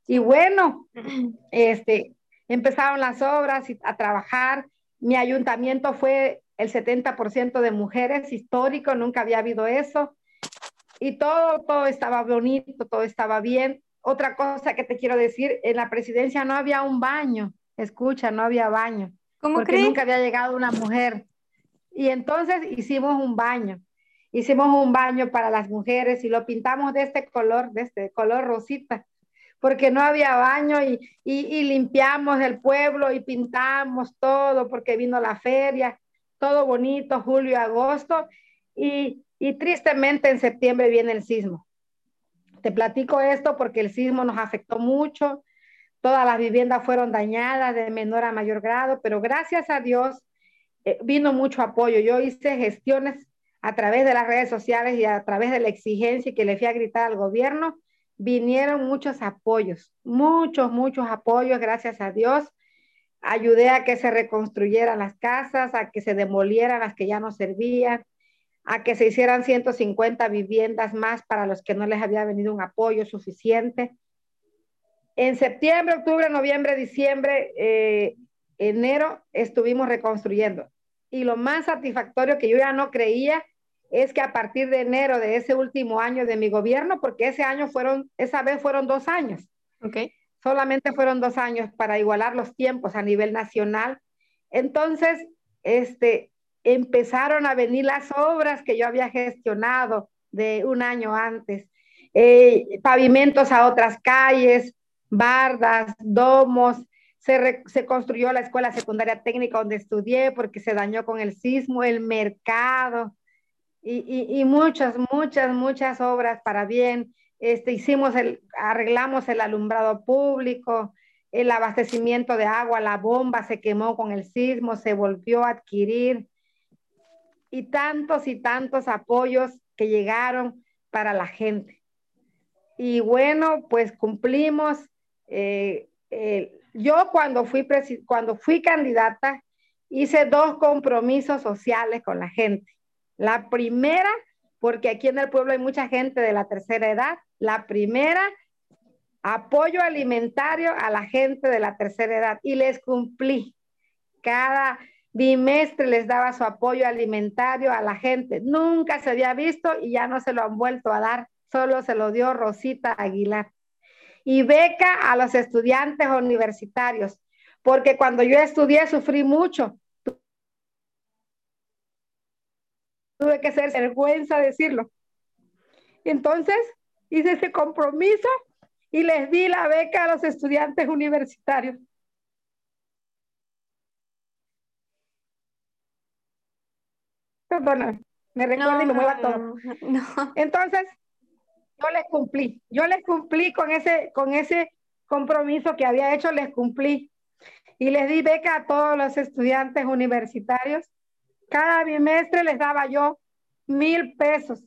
Y bueno, este, empezaron las obras a trabajar. Mi ayuntamiento fue el 70% de mujeres, histórico, nunca había habido eso. Y todo, todo estaba bonito, todo estaba bien. Otra cosa que te quiero decir, en la presidencia no había un baño, escucha, no había baño. ¿Cómo porque nunca había llegado una mujer. Y entonces hicimos un baño. Hicimos un baño para las mujeres y lo pintamos de este color, de este color rosita, porque no había baño y, y, limpiamos el pueblo y pintamos todo porque vino la feria, todo bonito, julio, agosto, y, y tristemente en septiembre viene el sismo. Te platico esto porque el sismo nos afectó mucho, todas las viviendas fueron dañadas de menor a mayor grado, pero gracias a Dios eh, vino mucho apoyo. Yo hice gestiones a través de las redes sociales y a través de la exigencia que le fui a gritar al gobierno, vinieron muchos apoyos, muchos, muchos apoyos, gracias a Dios. Ayudé a que se reconstruyeran las casas, a que se demolieran las que ya no servían, a que se hicieran 150 viviendas más para los que no les había venido un apoyo suficiente. En septiembre, octubre, noviembre, diciembre, eh, enero estuvimos reconstruyendo. Y lo más satisfactorio que yo ya no creía es que a partir de enero de ese último año de mi gobierno, porque ese año fueron, esa vez fueron dos años. Ok. Solamente fueron dos años para igualar los tiempos a nivel nacional. Entonces, este, empezaron a venir las obras que yo había gestionado de un año antes. Eh, pavimentos a otras calles, bardas, domos, se, construyó la escuela secundaria técnica donde estudié porque se dañó con el sismo, el mercado y, muchas, muchas, muchas obras para bien. Este, hicimos el, arreglamos el alumbrado público, el abastecimiento de agua, la bomba se quemó con el sismo, se volvió a adquirir y tantos y tantos apoyos que llegaron para la gente. Y bueno, pues cumplimos. Eh, yo cuando fui, cuando fui candidata hice dos compromisos sociales con la gente. La primera, porque aquí en el pueblo hay mucha gente de la tercera edad. La primera, apoyo alimentario a la gente de la tercera edad y les cumplí. Cada bimestre les daba su apoyo alimentario a la gente. Nunca se había visto y ya no se lo han vuelto a dar, solo se lo dio Rosita Aguilar y beca a los estudiantes universitarios, porque cuando yo estudié sufrí mucho. Tuve que ser vergüenza decirlo. Entonces hice ese compromiso y les di la beca a los estudiantes universitarios. Perdona, me recuerdo y me mueva todo. Entonces, yo les cumplí, yo les cumplí con ese, con ese compromiso que había hecho, les cumplí. Y les di beca a todos los estudiantes universitarios. Cada bimestre les daba yo mil pesos.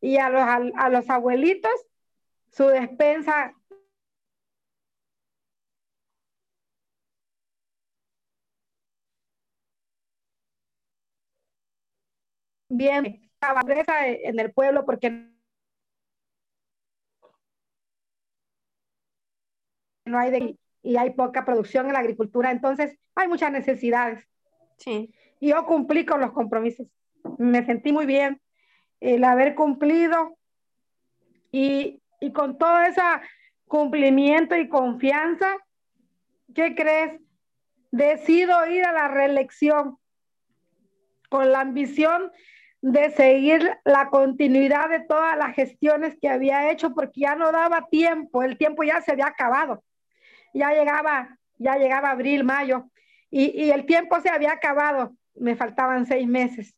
Y a los, a, los abuelitos, su despensa bien en el pueblo porque no hay de, y hay poca producción en la agricultura, entonces hay muchas necesidades. Sí. Y yo cumplí con los compromisos. Me sentí muy bien el haber cumplido y, y con todo ese cumplimiento y confianza, ¿qué crees? Decido ir a la reelección con la ambición de seguir la continuidad de todas las gestiones que había hecho porque ya no daba tiempo, el tiempo ya se había acabado ya llegaba, ya llegaba abril, mayo, y, y el tiempo se había acabado, me faltaban seis meses.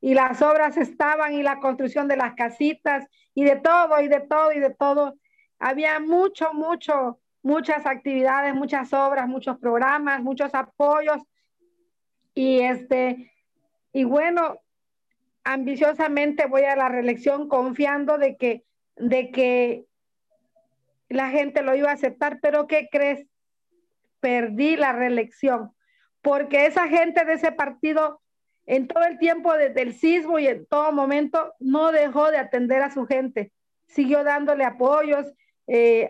y las obras estaban y la construcción de las casitas y de todo y de todo y de todo. Había mucho, mucho, muchas actividades, muchas obras, muchos programas, muchos apoyos. Y este, y bueno, ambiciosamente voy a la reelección confiando de que, de que la gente lo iba a aceptar, pero ¿qué crees? Perdí la reelección, porque esa gente de ese partido en todo el tiempo desde el sismo y en todo momento no dejó de atender a su gente, siguió dándole apoyos, eh,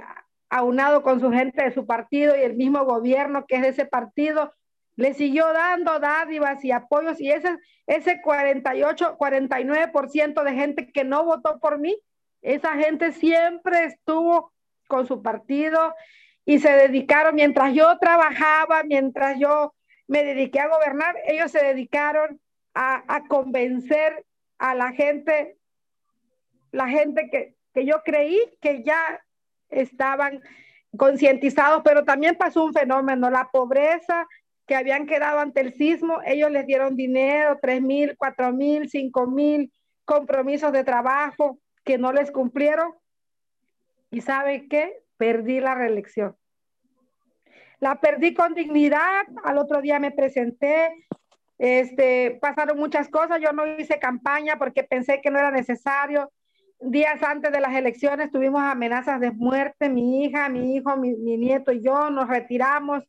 aunado con su gente de su partido y el mismo gobierno que es de ese partido, le siguió dando dádivas y apoyos y ese, ese 48, 49% de gente que no votó por mí, esa gente siempre estuvo con su partido y se dedicaron, mientras yo trabajaba, mientras yo me dediqué a gobernar, ellos se dedicaron a, a convencer a la gente, la gente que, que yo creí que ya estaban concientizados, pero también pasó un fenómeno, la pobreza que habían quedado ante el sismo, ellos les dieron dinero, tres mil, cuatro mil, cinco mil compromisos de trabajo que no les cumplieron. ¿Y sabe qué? Perdí la reelección. La perdí con dignidad, al otro día me presenté, este, pasaron muchas cosas, yo no hice campaña porque pensé que no era necesario, días antes de las elecciones tuvimos amenazas de muerte, mi hija, mi hijo, mi, nieto y yo nos retiramos.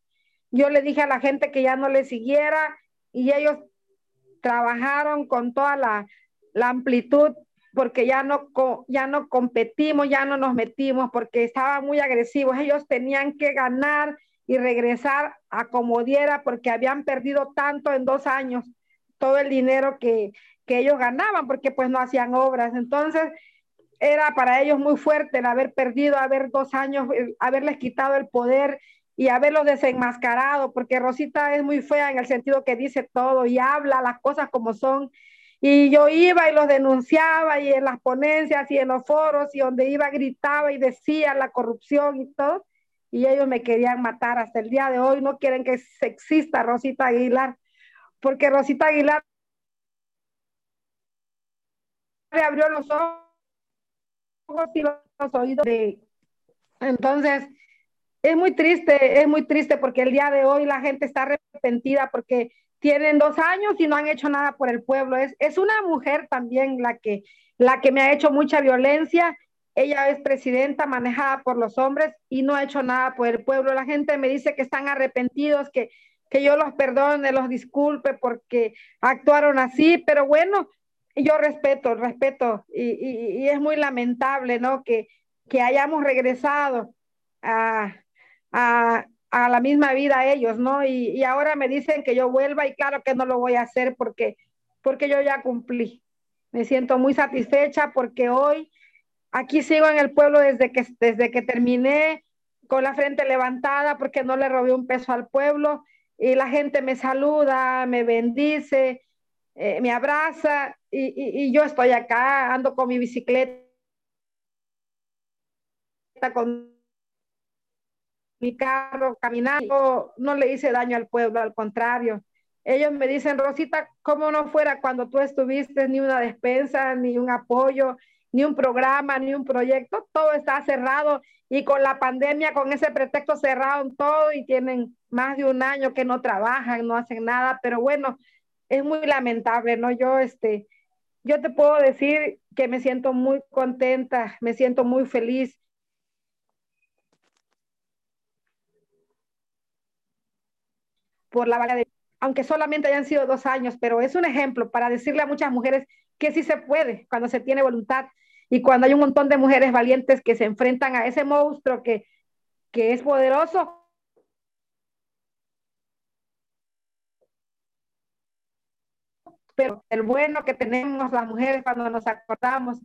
Yo le dije a la gente que ya no le siguiera y ellos trabajaron con toda la, amplitud porque ya no, ya no competimos, ya no nos metimos porque estaban muy agresivos. Ellos tenían que ganar y regresar a como diera porque habían perdido tanto en dos años todo el dinero que, que ellos ganaban porque pues no hacían obras. Entonces, era para ellos muy fuerte el haber perdido, haber dos años, haberles quitado el poder y haberlos desenmascarado, porque Rosita es muy fea en el sentido que dice todo y habla las cosas como son. Y yo iba y los denunciaba y en las ponencias y en los foros y donde iba gritaba y decía la corrupción y todo. Y ellos me querían matar hasta el día de hoy. No quieren que exista Rosita Aguilar, porque Rosita Aguilar le abrió los ojos los oídos de... Entonces, es muy triste, es muy triste porque el día de hoy la gente está arrepentida porque tienen dos años y no han hecho nada por el pueblo. Es, es una mujer también la que, la que me ha hecho mucha violencia. Ella es presidenta manejada por los hombres y no ha hecho nada por el pueblo. La gente me dice que están arrepentidos, que, que yo los perdone, los disculpe porque actuaron así, pero bueno, yo respeto, respeto, y, es muy lamentable, ¿no? Que, que hayamos regresado a, la misma vida ellos, ¿no? Y, ahora me dicen que yo vuelva y claro que no lo voy a hacer porque, porque yo ya cumplí. Me siento muy satisfecha porque hoy aquí sigo en el pueblo desde que, desde que terminé con la frente levantada porque no le robé un peso al pueblo y la gente me saluda, me bendice, eh, me abraza y, yo estoy acá, ando con mi bicicleta, con mi carro, caminando, no le hice daño al pueblo, al contrario. Ellos me dicen, Rosita, ¿cómo no fuera cuando tú estuviste ni una despensa, ni un apoyo, ni un programa, ni un proyecto? Todo está cerrado y con la pandemia, con ese pretexto cerraron todo y tienen más de un año que no trabajan, no hacen nada, pero bueno, es muy lamentable, ¿no? Yo, este, yo te puedo decir que me siento muy contenta, me siento muy feliz. Por la vaga de, aunque solamente hayan sido dos años, pero es un ejemplo para decirle a muchas mujeres que sí se puede cuando se tiene voluntad y cuando hay un montón de mujeres valientes que se enfrentan a ese monstruo que, que es poderoso, pero el bueno que tenemos las mujeres cuando nos acordamos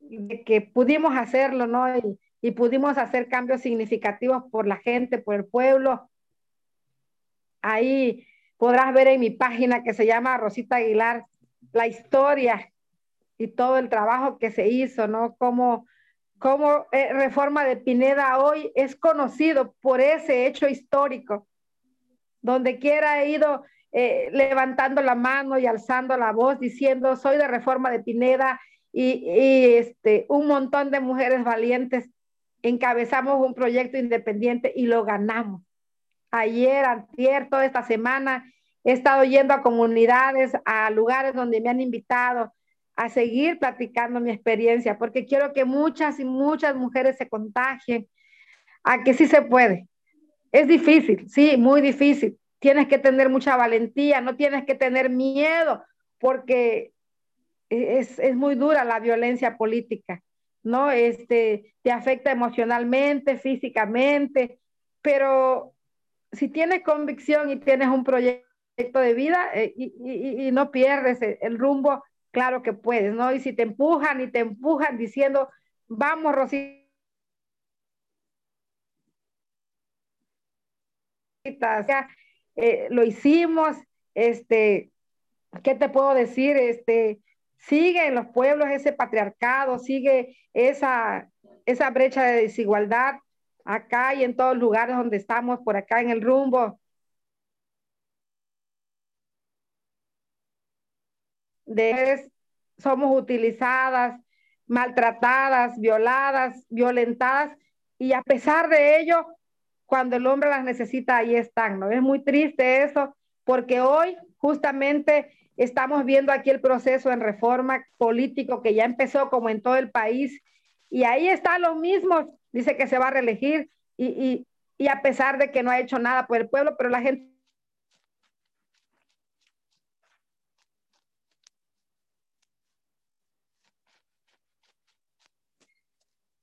de que pudimos hacerlo, ¿no? Y, y pudimos hacer cambios significativos por la gente, por el pueblo. Ahí podrás ver en mi página que se llama Rosita Aguilar la historia y todo el trabajo que se hizo, ¿no? Como, como eh, Reforma de Pineda hoy es conocido por ese hecho histórico. Donde quiera he ido eh, levantando la mano y alzando la voz diciendo, soy de Reforma de Pineda y, este, un montón de mujeres valientes encabezamos un proyecto independiente y lo ganamos. Ayer, antier, toda esta semana he estado yendo a comunidades, a lugares donde me han invitado a seguir platicando mi experiencia, porque quiero que muchas y muchas mujeres se contagien, a que sí se puede. Es difícil, sí, muy difícil. Tienes que tener mucha valentía, no tienes que tener miedo, porque es, es muy dura la violencia política, ¿no? Este, te afecta emocionalmente, físicamente, pero si tienes convicción y tienes un proyecto de vida eh, y, y, no pierdes el rumbo, claro que puedes, ¿no? Y si te empujan y te empujan diciendo, vamos, Rosita, eh, lo hicimos, este, ¿qué te puedo decir? Este, sigue en los pueblos ese patriarcado, sigue esa, esa brecha de desigualdad acá y en todos los lugares donde estamos, por acá en el rumbo. De, somos utilizadas, maltratadas, violadas, violentadas, y a pesar de ello, cuando el hombre las necesita, ahí están, ¿no? Es muy triste eso, porque hoy justamente estamos viendo aquí el proceso en reforma político que ya empezó como en todo el país, y ahí está lo mismo, dice que se va a reelegir, y, y, y a pesar de que no ha hecho nada por el pueblo, pero la gente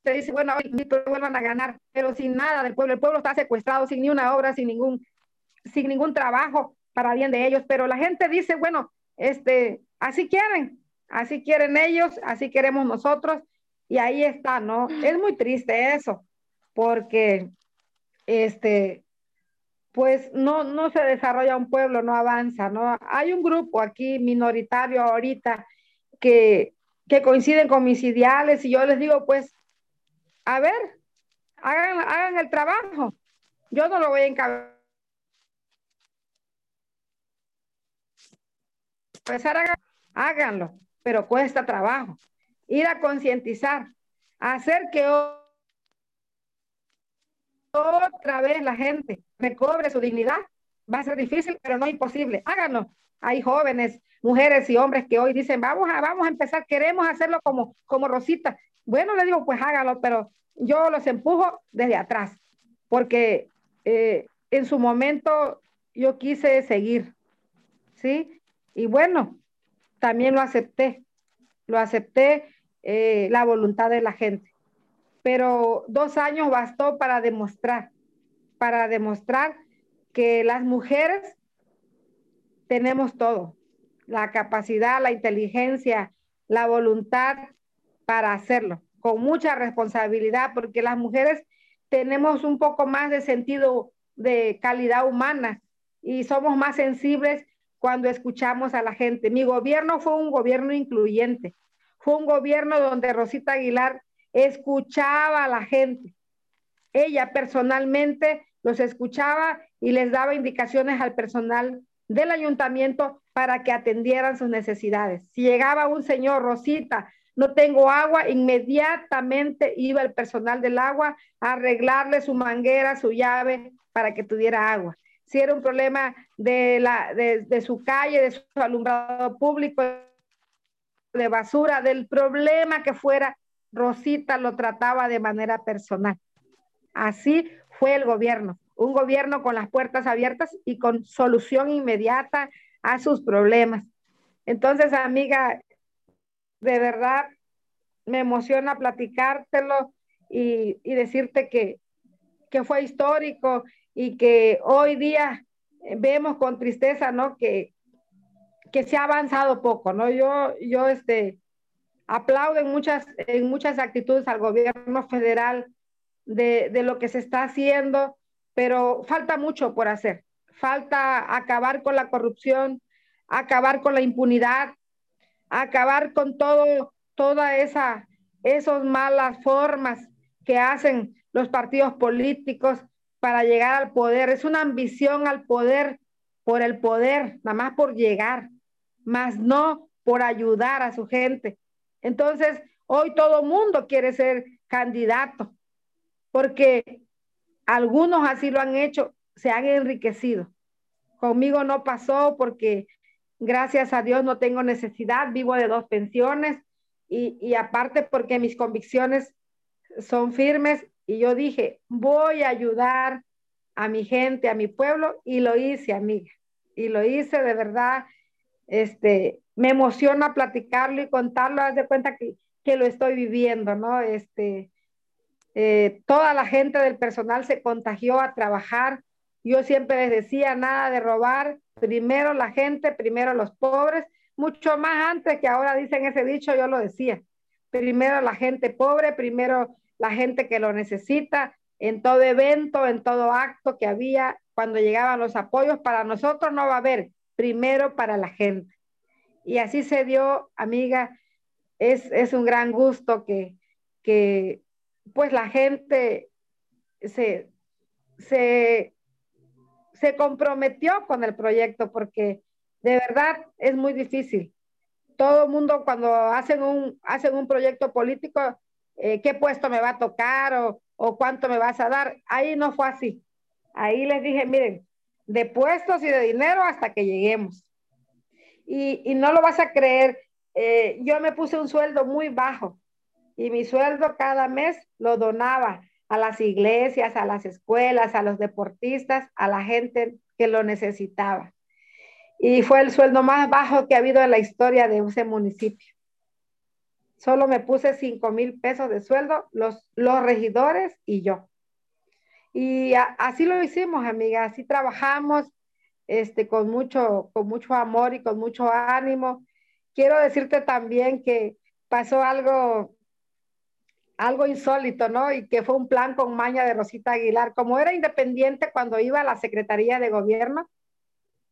te dice, bueno, vuelvan a ganar, pero sin nada del pueblo. El pueblo está secuestrado, sin ni una obra, sin ningún, sin ningún trabajo para bien de ellos. Pero la gente dice, bueno, este, así quieren, así quieren ellos, así queremos nosotros. Y ahí está, ¿no? Es muy triste eso, porque este, pues no, no se desarrolla un pueblo, no avanza, ¿no? Hay un grupo aquí minoritario ahorita que, que coinciden con mis ideales y yo les digo, pues, a ver, hagan, hagan el trabajo. Yo no lo voy a encabezar. háganlo, pero cuesta trabajo. Ir a concientizar, hacer que otra vez la gente recobre su dignidad. Va a ser difícil, pero no imposible. Háganlo. Hay jóvenes, mujeres y hombres que hoy dicen, vamos a, vamos a empezar, queremos hacerlo como, como Rosita. Bueno, le digo, pues hágalo, pero yo los empujo desde atrás, porque eh, en su momento yo quise seguir, ¿sí? Y bueno, también lo acepté, lo acepté eh, la voluntad de la gente. Pero dos años bastó para demostrar, para demostrar que las mujeres tenemos todo, la capacidad, la inteligencia, la voluntad para hacerlo con mucha responsabilidad, porque las mujeres tenemos un poco más de sentido de calidad humana y somos más sensibles cuando escuchamos a la gente. Mi gobierno fue un gobierno incluyente, fue un gobierno donde Rosita Aguilar escuchaba a la gente. Ella personalmente los escuchaba y les daba indicaciones al personal del ayuntamiento para que atendieran sus necesidades. Si llegaba un señor, Rosita, no tengo agua, inmediatamente iba el personal del agua a arreglarle su manguera, su llave para que tuviera agua. Si era un problema de, la, de, su calle, de su alumbrado público, de basura, del problema que fuera, Rosita lo trataba de manera personal. Así fue el gobierno, un gobierno con las puertas abiertas y con solución inmediata a sus problemas. Entonces, amiga, de verdad me emociona platicártelo y, decirte que, fue histórico y que hoy día vemos con tristeza, ¿no? Que, que se ha avanzado poco, ¿no? Yo, yo este, aplaudo en muchas, en muchas actitudes al gobierno federal de, de lo que se está haciendo, pero falta mucho por hacer. Falta acabar con la corrupción, acabar con la impunidad, acabar con todo, toda esa, esas malas formas que hacen los partidos políticos para llegar al poder. Es una ambición al poder por el poder, nada más por llegar, más no por ayudar a su gente. Entonces, hoy todo mundo quiere ser candidato, porque algunos así lo han hecho, se han enriquecido. Conmigo no pasó porque gracias a Dios no tengo necesidad, vivo de dos pensiones y, y aparte porque mis convicciones son firmes y yo dije, voy a ayudar a mi gente, a mi pueblo y lo hice, amiga. Y lo hice de verdad, este, me emociona platicarlo y contarlo, haz de cuenta que, que lo estoy viviendo, ¿no? Este, eh, toda la gente del personal se contagió a trabajar. Yo siempre les decía, nada de robar, primero la gente, primero los pobres, mucho más antes que ahora dicen ese dicho, yo lo decía. Primero la gente pobre, primero la gente que lo necesita, en todo evento, en todo acto que había, cuando llegaban los apoyos, para nosotros no va a haber, primero para la gente. Y así se dio, amiga, es, es un gran gusto que, que pues la gente se, se, se comprometió con el proyecto porque de verdad es muy difícil. Todo mundo cuando hacen un, hacen un proyecto político, eh, ¿qué puesto me va a tocar o, o cuánto me vas a dar? Ahí no fue así. Ahí les dije, miren, de puestos y de dinero hasta que lleguemos. Y, y no lo vas a creer, eh, yo me puse un sueldo muy bajo y mi sueldo cada mes lo donaba a las iglesias, a las escuelas, a los deportistas, a la gente que lo necesitaba. Y fue el sueldo más bajo que ha habido en la historia de ese municipio. Solo me puse 5 mil pesos de sueldo, los, los regidores y yo. Y así lo hicimos, amiga, así trabajamos este, con, mucho, con mucho amor y con mucho ánimo. Quiero decirte también que pasó algo algo insólito, ¿no? Y que fue un plan con maña de Rosita Aguilar. Como era independiente cuando iba a la Secretaría de Gobierno,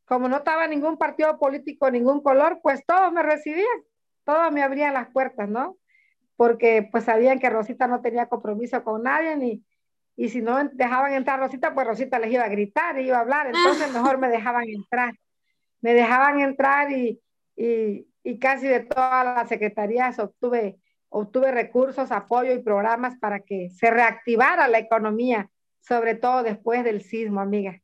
como no estaba ningún partido político, ningún color, pues todos me recibían, todos me abrían las puertas, ¿no? Porque pues sabían que Rosita no tenía compromiso con nadie, ni, y si no dejaban entrar Rosita, pues Rosita les iba a gritar y iba a hablar, entonces mejor me dejaban entrar. Me dejaban entrar y, y, y casi de todas las secretarías obtuve obtuve recursos, apoyo y programas para que se reactivara la economía, sobre todo después del sismo, amiga.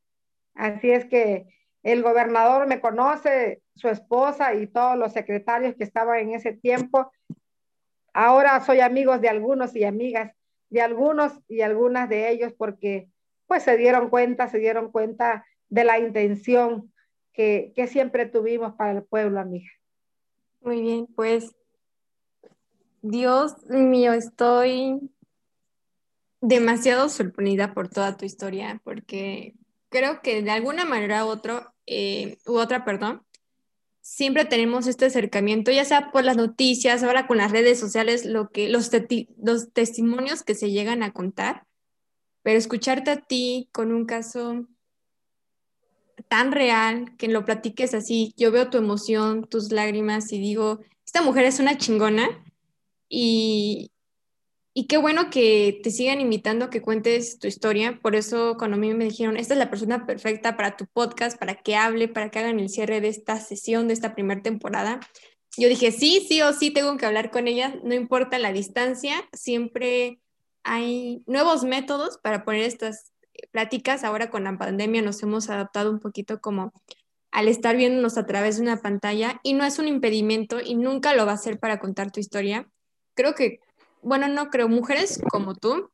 Así es que el gobernador me conoce, su esposa y todos los secretarios que estaban en ese tiempo. Ahora soy amigos de algunos y amigas de algunos y algunas de ellos porque pues se dieron cuenta, se dieron cuenta de la intención que, que siempre tuvimos para el pueblo, amiga. Muy bien, pues Dios mío, estoy demasiado sorprendida por toda tu historia, porque creo que de alguna manera u, otro, eh, u otra, perdón, siempre tenemos este acercamiento, ya sea por las noticias, ahora con las redes sociales, lo que, los, los testimonios que se llegan a contar, pero escucharte a ti con un caso tan real, que lo platiques así, yo veo tu emoción, tus lágrimas y digo, esta mujer es una chingona y, y qué bueno que te sigan invitando a que cuentes tu historia. Por eso cuando a mí me dijeron, esta es la persona perfecta para tu podcast, para que hable, para que hagan el cierre de esta sesión, de esta primera temporada. Yo dije, sí, sí o sí tengo que hablar con ella, no importa la distancia, siempre hay nuevos métodos para poner estas pláticas. Ahora con la pandemia nos hemos adaptado un poquito como al estar viéndonos a través de una pantalla y no es un impedimento y nunca lo va a ser para contar tu historia creo que, bueno, no creo, mujeres como tú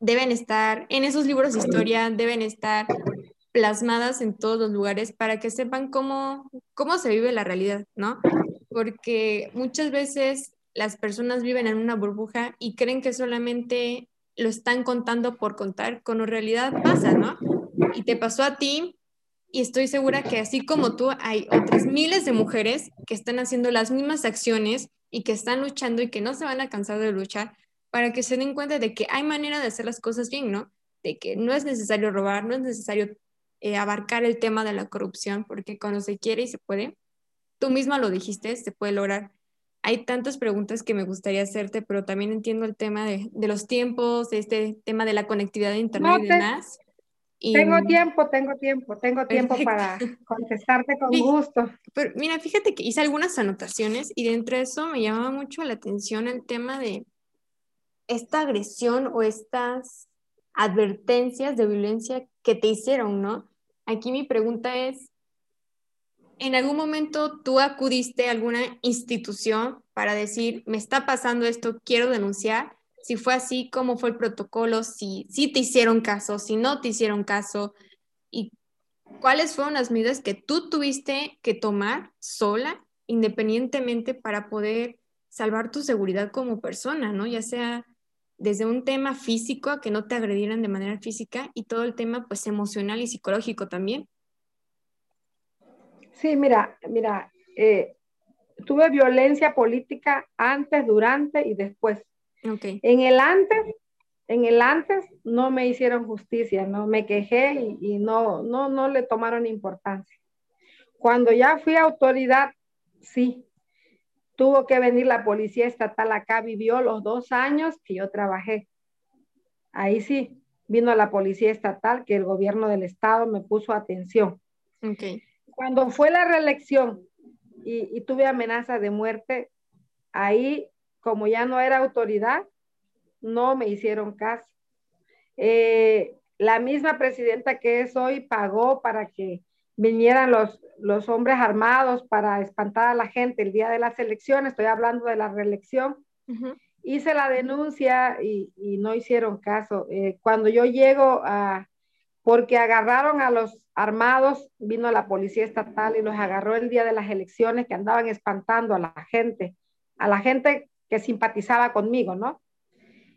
deben estar en esos libros de historia, deben estar plasmadas en todos los lugares para que sepan cómo, cómo se vive la realidad, ¿no? Porque muchas veces las personas viven en una burbuja y creen que solamente lo están contando por contar, cuando en realidad pasa, ¿no? Y te pasó a ti, y estoy segura que así como tú, hay otras miles de mujeres que están haciendo las mismas acciones y que están luchando y que no se van a cansar de luchar para que se den cuenta de que hay manera de hacer las cosas bien, ¿no? De que no es necesario robar, no es necesario eh, abarcar el tema de la corrupción, porque cuando se quiere y se puede, tú misma lo dijiste, se puede lograr. Hay tantas preguntas que me gustaría hacerte, pero también entiendo el tema de, de los tiempos, este tema de la conectividad de Internet y demás. Tengo tiempo, tengo tiempo, tengo tiempo para contestarte con gusto. Pero mira, fíjate que hice algunas anotaciones y dentro de eso me llamaba mucho la atención el tema de esta agresión o estas advertencias de violencia que te hicieron, ¿no? Aquí mi pregunta es, ¿en algún momento tú acudiste a alguna institución para decir, me está pasando esto, quiero denunciar? Si fue así, ¿cómo fue el protocolo? Si, si te hicieron caso, si no te hicieron caso, y cuáles fueron las medidas que tú tuviste que tomar sola, independientemente, para poder salvar tu seguridad como persona, ¿no? Ya sea desde un tema físico, a que no te agredieran de manera física, y todo el tema pues emocional y psicológico también. Sí, mira, mira, eh, tuve violencia política antes, durante y después. Okay. En el antes, en el antes no me hicieron justicia, no me quejé y, y, no, no, no le tomaron importancia. Cuando ya fui autoridad, sí, tuvo que venir la policía estatal acá, vivió los dos años que yo trabajé. Ahí sí, vino la policía estatal, que el gobierno del estado me puso atención. Okay. Cuando fue la reelección y, tuve amenaza de muerte, ahí, como ya no era autoridad, no me hicieron caso. Eh, la misma presidenta que es hoy pagó para que vinieran los, los hombres armados para espantar a la gente el día de las elecciones, estoy hablando de la reelección, hice la denuncia y, no hicieron caso. Eh, cuando yo llego a, porque agarraron a los armados, vino la policía estatal y los agarró el día de las elecciones que andaban espantando a la gente, a la gente que simpatizaba conmigo, ¿no?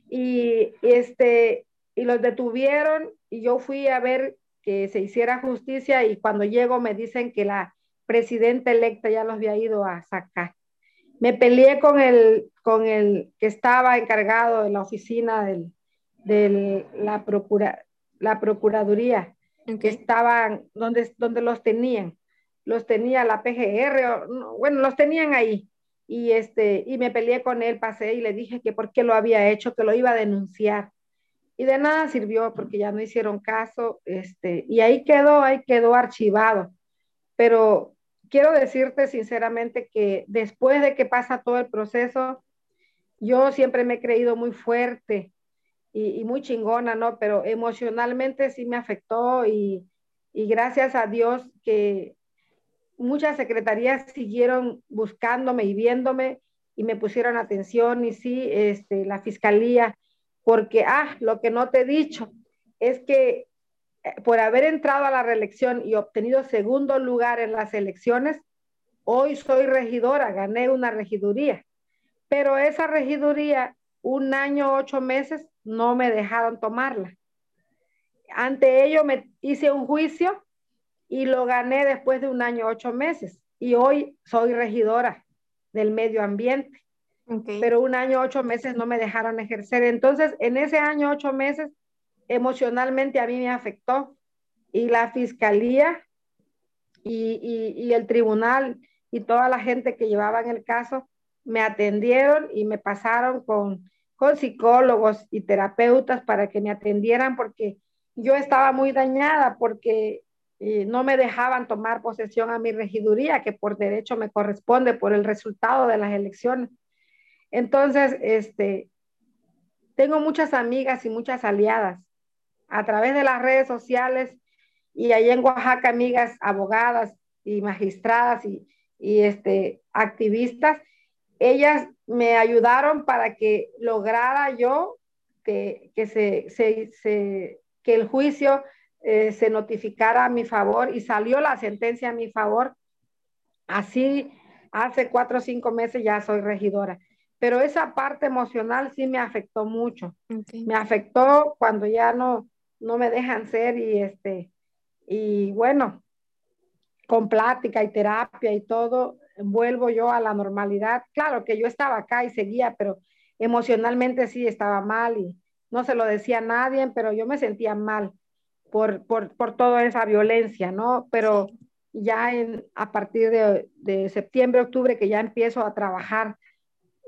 Y, este, y los detuvieron y yo fui a ver que se hiciera justicia y cuando llego me dicen que la presidenta electa ya los había ido a sacar. Me peleé con el, con el que estaba encargado de la oficina del, de la, procura, la Procuraduría, que estaban donde, donde los tenían. Los tenía la PGR, bueno, los tenían ahí. Y, este, y me peleé con él, pasé y le dije que por qué lo había hecho, que lo iba a denunciar y de nada sirvió porque ya no hicieron caso, este, y ahí quedó, ahí quedó archivado. Pero quiero decirte sinceramente que después de que pasa todo el proceso, yo siempre me he creído muy fuerte y, muy chingona, ¿no? Pero emocionalmente sí me afectó y, y gracias a Dios que muchas secretarías siguieron buscándome y viéndome y me pusieron atención y sí, este, la fiscalía porque, ah, lo que no te he dicho es que eh, por haber entrado a la reelección y obtenido segundo lugar en las elecciones, hoy soy regidora, gané una regiduría, pero esa regiduría, un año, ocho meses, no me dejaron tomarla. Ante ello me hice un juicio y lo gané después de un año, ocho meses. Y hoy soy regidora del medio ambiente pero un año, ocho meses no me dejaron ejercer. Entonces, en ese año, ocho meses, emocionalmente a mí me afectó y la fiscalía y, y, el tribunal y toda la gente que llevaba en el caso me atendieron y me pasaron con, con psicólogos y terapeutas para que me atendieran porque yo estaba muy dañada porque eh, no me dejaban tomar posesión a mi regiduría, que por derecho me corresponde por el resultado de las elecciones. Entonces, este, tengo muchas amigas y muchas aliadas a través de las redes sociales y allá en Oaxaca, amigas abogadas y magistradas y, este, activistas. Ellas me ayudaron para que lograra yo que, se, que el juicio eh, se notificara a mi favor y salió la sentencia a mi favor. Así, hace cuatro o cinco meses ya soy regidora pero esa parte emocional sí me afectó mucho. Me afectó cuando ya no, no me dejan ser y este, y bueno, con plática y terapia y todo, vuelvo yo a la normalidad. Claro que yo estaba acá y seguía, pero emocionalmente sí estaba mal y no se lo decía a nadie, pero yo me sentía mal por, por, por toda esa violencia, ¿no? Pero ya en, a partir de, de septiembre, octubre, que ya empiezo a trabajar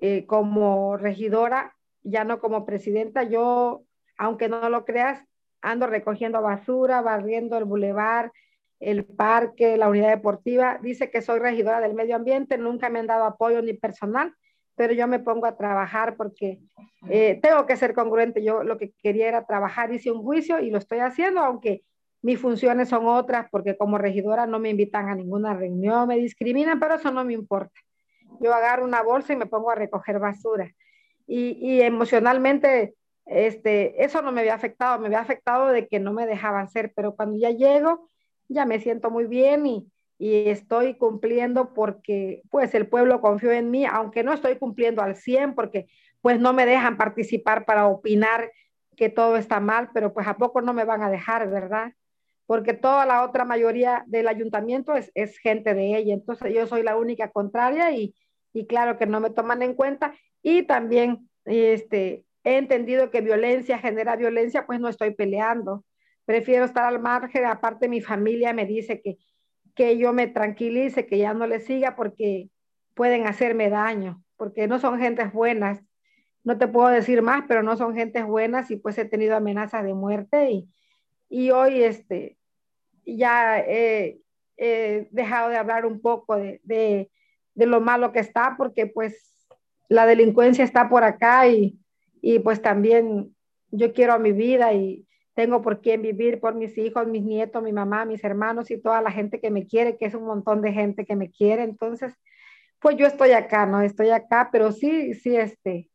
eh, como regidora, ya no como presidenta, yo, aunque no lo creas, ando recogiendo basura, barriendo el bulevar, el parque, la unidad deportiva. Dice que soy regidora del medio ambiente, nunca me han dado apoyo ni personal, pero yo me pongo a trabajar porque eh, tengo que ser congruente. Yo lo que quería era trabajar, hice un juicio y lo estoy haciendo, aunque mis funciones son otras, porque como regidora no me invitan a ninguna reunión, me discriminan, pero eso no me importa. Yo agarro una bolsa y me pongo a recoger basura. Y, y emocionalmente, este, eso no me había afectado, me había afectado de que no me dejaban hacer, pero cuando ya llego, ya me siento muy bien y, y estoy cumpliendo porque pues el pueblo confió en mí, aunque no estoy cumpliendo al 100 porque pues no me dejan participar para opinar que todo está mal, pero pues a poco no me van a dejar, ¿verdad? Porque toda la otra mayoría del ayuntamiento es, es gente de ella, entonces yo soy la única contraria y, y claro que no me toman en cuenta. Y también este, he entendido que violencia genera violencia, pues no estoy peleando. Prefiero estar al margen, aparte mi familia me dice que, que yo me tranquilice, que ya no le siga porque pueden hacerme daño, porque no son gentes buenas. No te puedo decir más, pero no son gentes buenas y pues he tenido amenazas de muerte y, y hoy este, ya he, dejado de hablar un poco de, de, de, lo malo que está porque pues la delincuencia está por acá y, y pues también yo quiero mi vida y, tengo por quién vivir, por mis hijos, mis nietos, mi mamá, mis hermanos y toda la gente que me quiere, que es un montón de gente que me quiere. Entonces, pues yo estoy acá, ¿no? Estoy acá, pero sí, sí, este,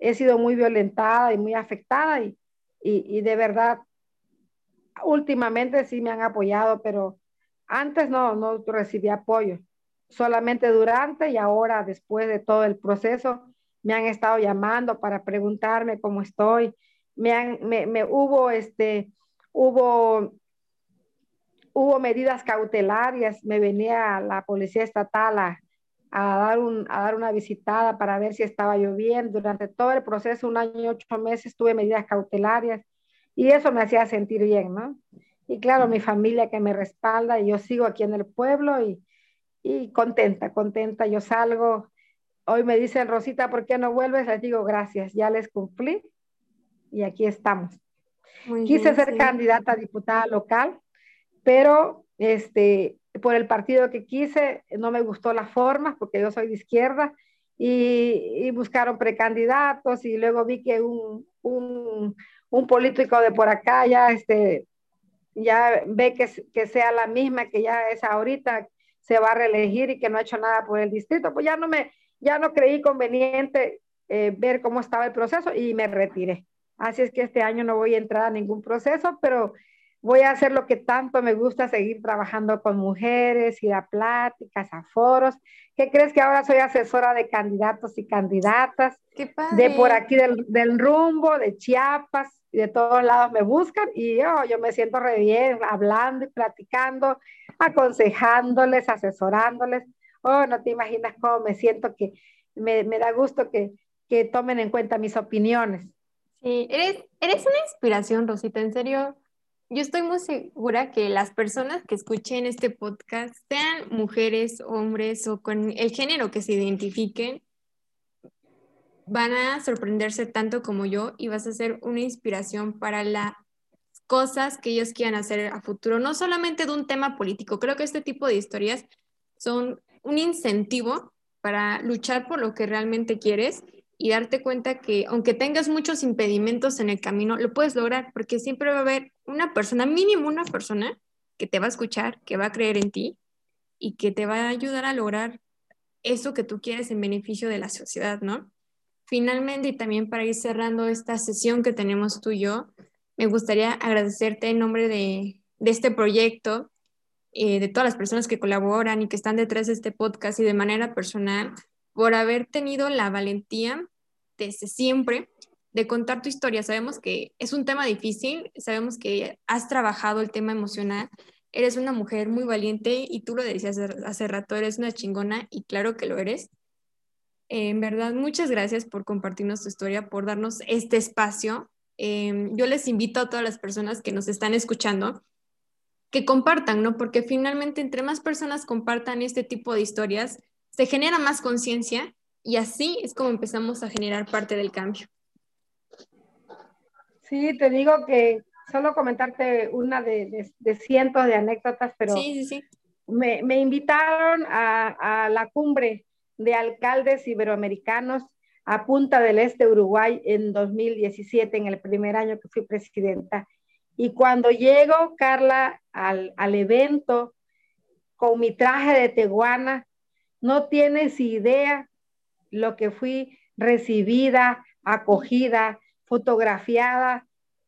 he sido muy violentada y muy afectada y, y, y de verdad, últimamente sí me han apoyado, pero antes no, no recibí apoyo. Solamente durante y ahora, después de todo el proceso, me han estado llamando para preguntarme cómo estoy, me, hubo, este, hubo, hubo medidas cautelarias, me venía la policía estatal a, a, dar un, a dar una visitada para ver si estaba lloviendo. Durante todo el proceso, un año y ocho meses, tuve medidas cautelarias y eso me hacía sentir bien, ¿no? Y claro, mi familia que me respalda y yo sigo aquí en el pueblo y, y contenta, contenta. Yo salgo, hoy me dicen, Rosita, ¿por qué no vuelves? Les digo, gracias, ya les cumplí y aquí estamos. Quise ser candidata a diputada local, pero este, por el partido que quise no me gustó la forma, porque yo soy de izquierda, y, buscaron precandidatos y luego vi que un, un, un, político de por acá ya, este, ya ve que, que sea la misma que ya es ahorita, se va a reelegir y que no ha hecho nada por el distrito, pues ya no me, ya no creí conveniente eh, ver cómo estaba el proceso y me retiré. Así es que este año no voy a entrar a ningún proceso, pero voy a hacer lo que tanto me gusta, seguir trabajando con mujeres, ir a pláticas, a foros. ¿Qué crees que ahora soy asesora de candidatos y candidatas? De por aquí del, del, rumbo, de Chiapas, de todos lados me buscan y yo, yo me siento re bien hablando y platicando, aconsejándoles, asesorándoles. Oh, no te imaginas cómo me siento que me, me da gusto que, que tomen en cuenta mis opiniones. Sí, eres, eres una inspiración, Rosita, en serio. Yo estoy muy segura que las personas que escuchen este podcast, sean mujeres, hombres o con el género que se identifiquen, van a sorprenderse tanto como yo y vas a ser una inspiración para las cosas que ellos quieran hacer a futuro, no solamente de un tema político. Creo que este tipo de historias son un incentivo para luchar por lo que realmente quieres y darte cuenta que aunque tengas muchos impedimentos en el camino, lo puedes lograr porque siempre va a haber una persona, mínimo una persona, que te va a escuchar, que va a creer en ti y que te va a ayudar a lograr eso que tú quieres en beneficio de la sociedad, ¿no? Finalmente, y también para ir cerrando esta sesión que tenemos tú y yo, me gustaría agradecerte en nombre de, de este proyecto, eh, de todas las personas que colaboran y que están detrás de este podcast y de manera personal, por haber tenido la valentía desde siempre de contar tu historia. Sabemos que es un tema difícil, sabemos que has trabajado el tema emocional, eres una mujer muy valiente y tú lo decías hace, rato, eres una chingona y claro que lo eres. en verdad, muchas gracias por compartirnos tu historia, por darnos este espacio. Em, yo les invito a todas las personas que nos están escuchando que compartan, ¿no? Porque finalmente entre más personas compartan este tipo de historias, se genera más conciencia y así es como empezamos a generar parte del cambio. Sí, te digo que solo comentarte una de, cientos de anécdotas, pero Me, me, invitaron a, a, la cumbre de alcaldes iberoamericanos a Punta del Este, Uruguay, en 2017, en el primer año que fui presidenta. Y cuando llego, Carla, al, al evento con mi traje de teguana, no tienes idea lo que fui recibida, acogida, fotografiada.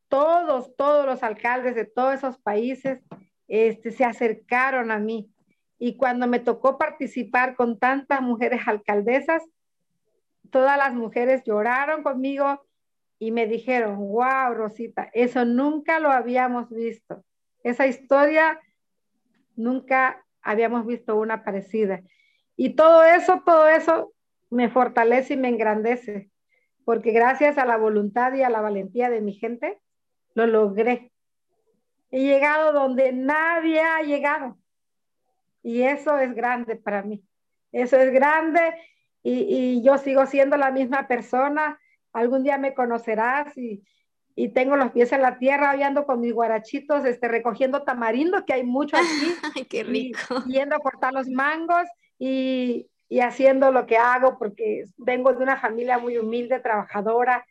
Todos, todos los alcaldes de todos esos países este, se acercaron a mí. Y cuando me tocó participar con tantas mujeres alcaldesas, todas las mujeres lloraron conmigo y me dijeron, wow, Rosita, eso nunca lo habíamos visto. Esa historia nunca habíamos visto una parecida. Y todo eso, todo eso me fortalece y me engrandece, porque gracias a la voluntad y a la valentía de mi gente, lo logré. He llegado donde nadie ha llegado. Y eso es grande para mí. Eso es grande y, yo sigo siendo la misma persona. Algún día me conocerás y, tengo los pies en la tierra, ando con mis guarachitos, este, recogiendo tamarindo, que hay mucho aquí. Ay, qué rico. yendo a cortar los mangos y, y haciendo lo que hago porque vengo de una familia muy humilde, trabajadora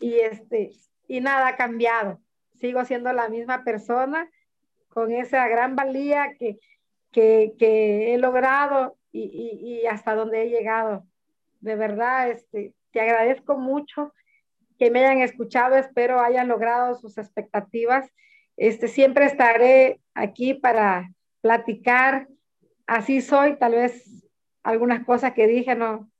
y este y nada ha cambiado. Sigo siendo la misma persona con esa gran valía que, que, que he logrado y, y, hasta donde he llegado. De verdad, este, te agradezco mucho que me hayan escuchado, espero hayan logrado sus expectativas. Este, siempre estaré aquí para platicar. Así soy, tal vez algunas cosas que dije no,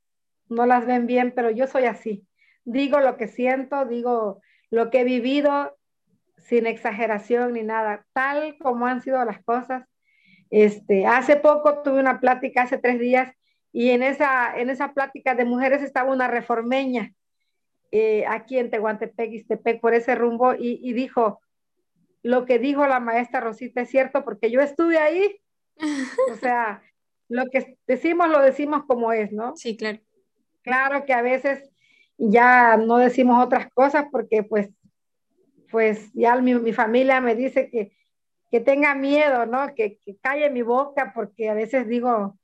no las ven bien, pero yo soy así. Digo lo que siento, digo lo que he vivido sin exageración ni nada, tal como han sido las cosas. Este, hace poco tuve una plática, hace tres días, y en esa, en esa plática de mujeres estaba una reformeña eh, aquí en Tehuantepec, Istepec, por ese rumbo, y, y dijo, lo que dijo la maestra Rosita es cierto, porque yo estuve ahí. O sea, lo que decimos lo decimos como es, ¿no? Sí, claro. Claro que a veces ya no decimos otras cosas porque pues, pues ya mi, mi familia me dice que, que tenga miedo, ¿no? Que, que, calle mi boca porque a veces digo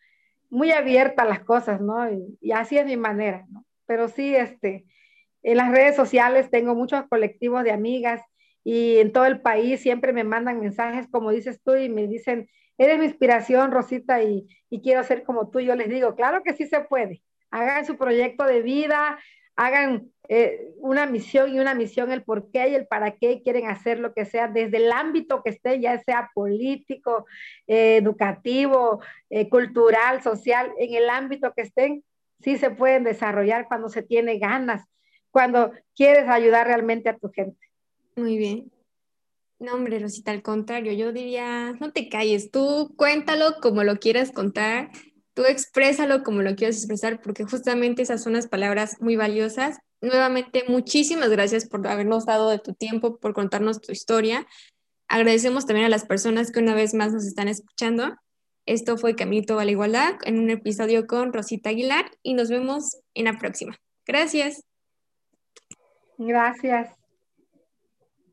muy abierta las cosas, ¿no? Y, y, así es mi manera, ¿no? Pero sí, este, en las redes sociales tengo muchos colectivos de amigas y en todo el país siempre me mandan mensajes, como dices tú, y me dicen, eres mi inspiración, Rosita, y, quiero ser como tú. Yo les digo, claro que sí se puede. Hagan su proyecto de vida, hagan eh, una misión y una misión, el por qué y el para qué quieren hacer lo que sea, desde el ámbito que esté, ya sea político, eh, educativo, eh, cultural, social, en el ámbito que estén, sí se pueden desarrollar cuando se tiene ganas, cuando quieres ayudar realmente a tu gente. Muy bien. No, hombre, Rosita, al contrario, yo diría, no te calles, tú cuéntalo como lo quieras contar, tú exprésalo como lo quieras expresar, porque justamente esas son las palabras muy valiosas. Nuevamente, muchísimas gracias por habernos dado de tu tiempo, por contarnos tu historia. Agradecemos también a las personas que una vez más nos están escuchando. Esto fue Caminito a la Igualdad en un episodio con Rosita Aguilar y nos vemos en la próxima. Gracias. Gracias.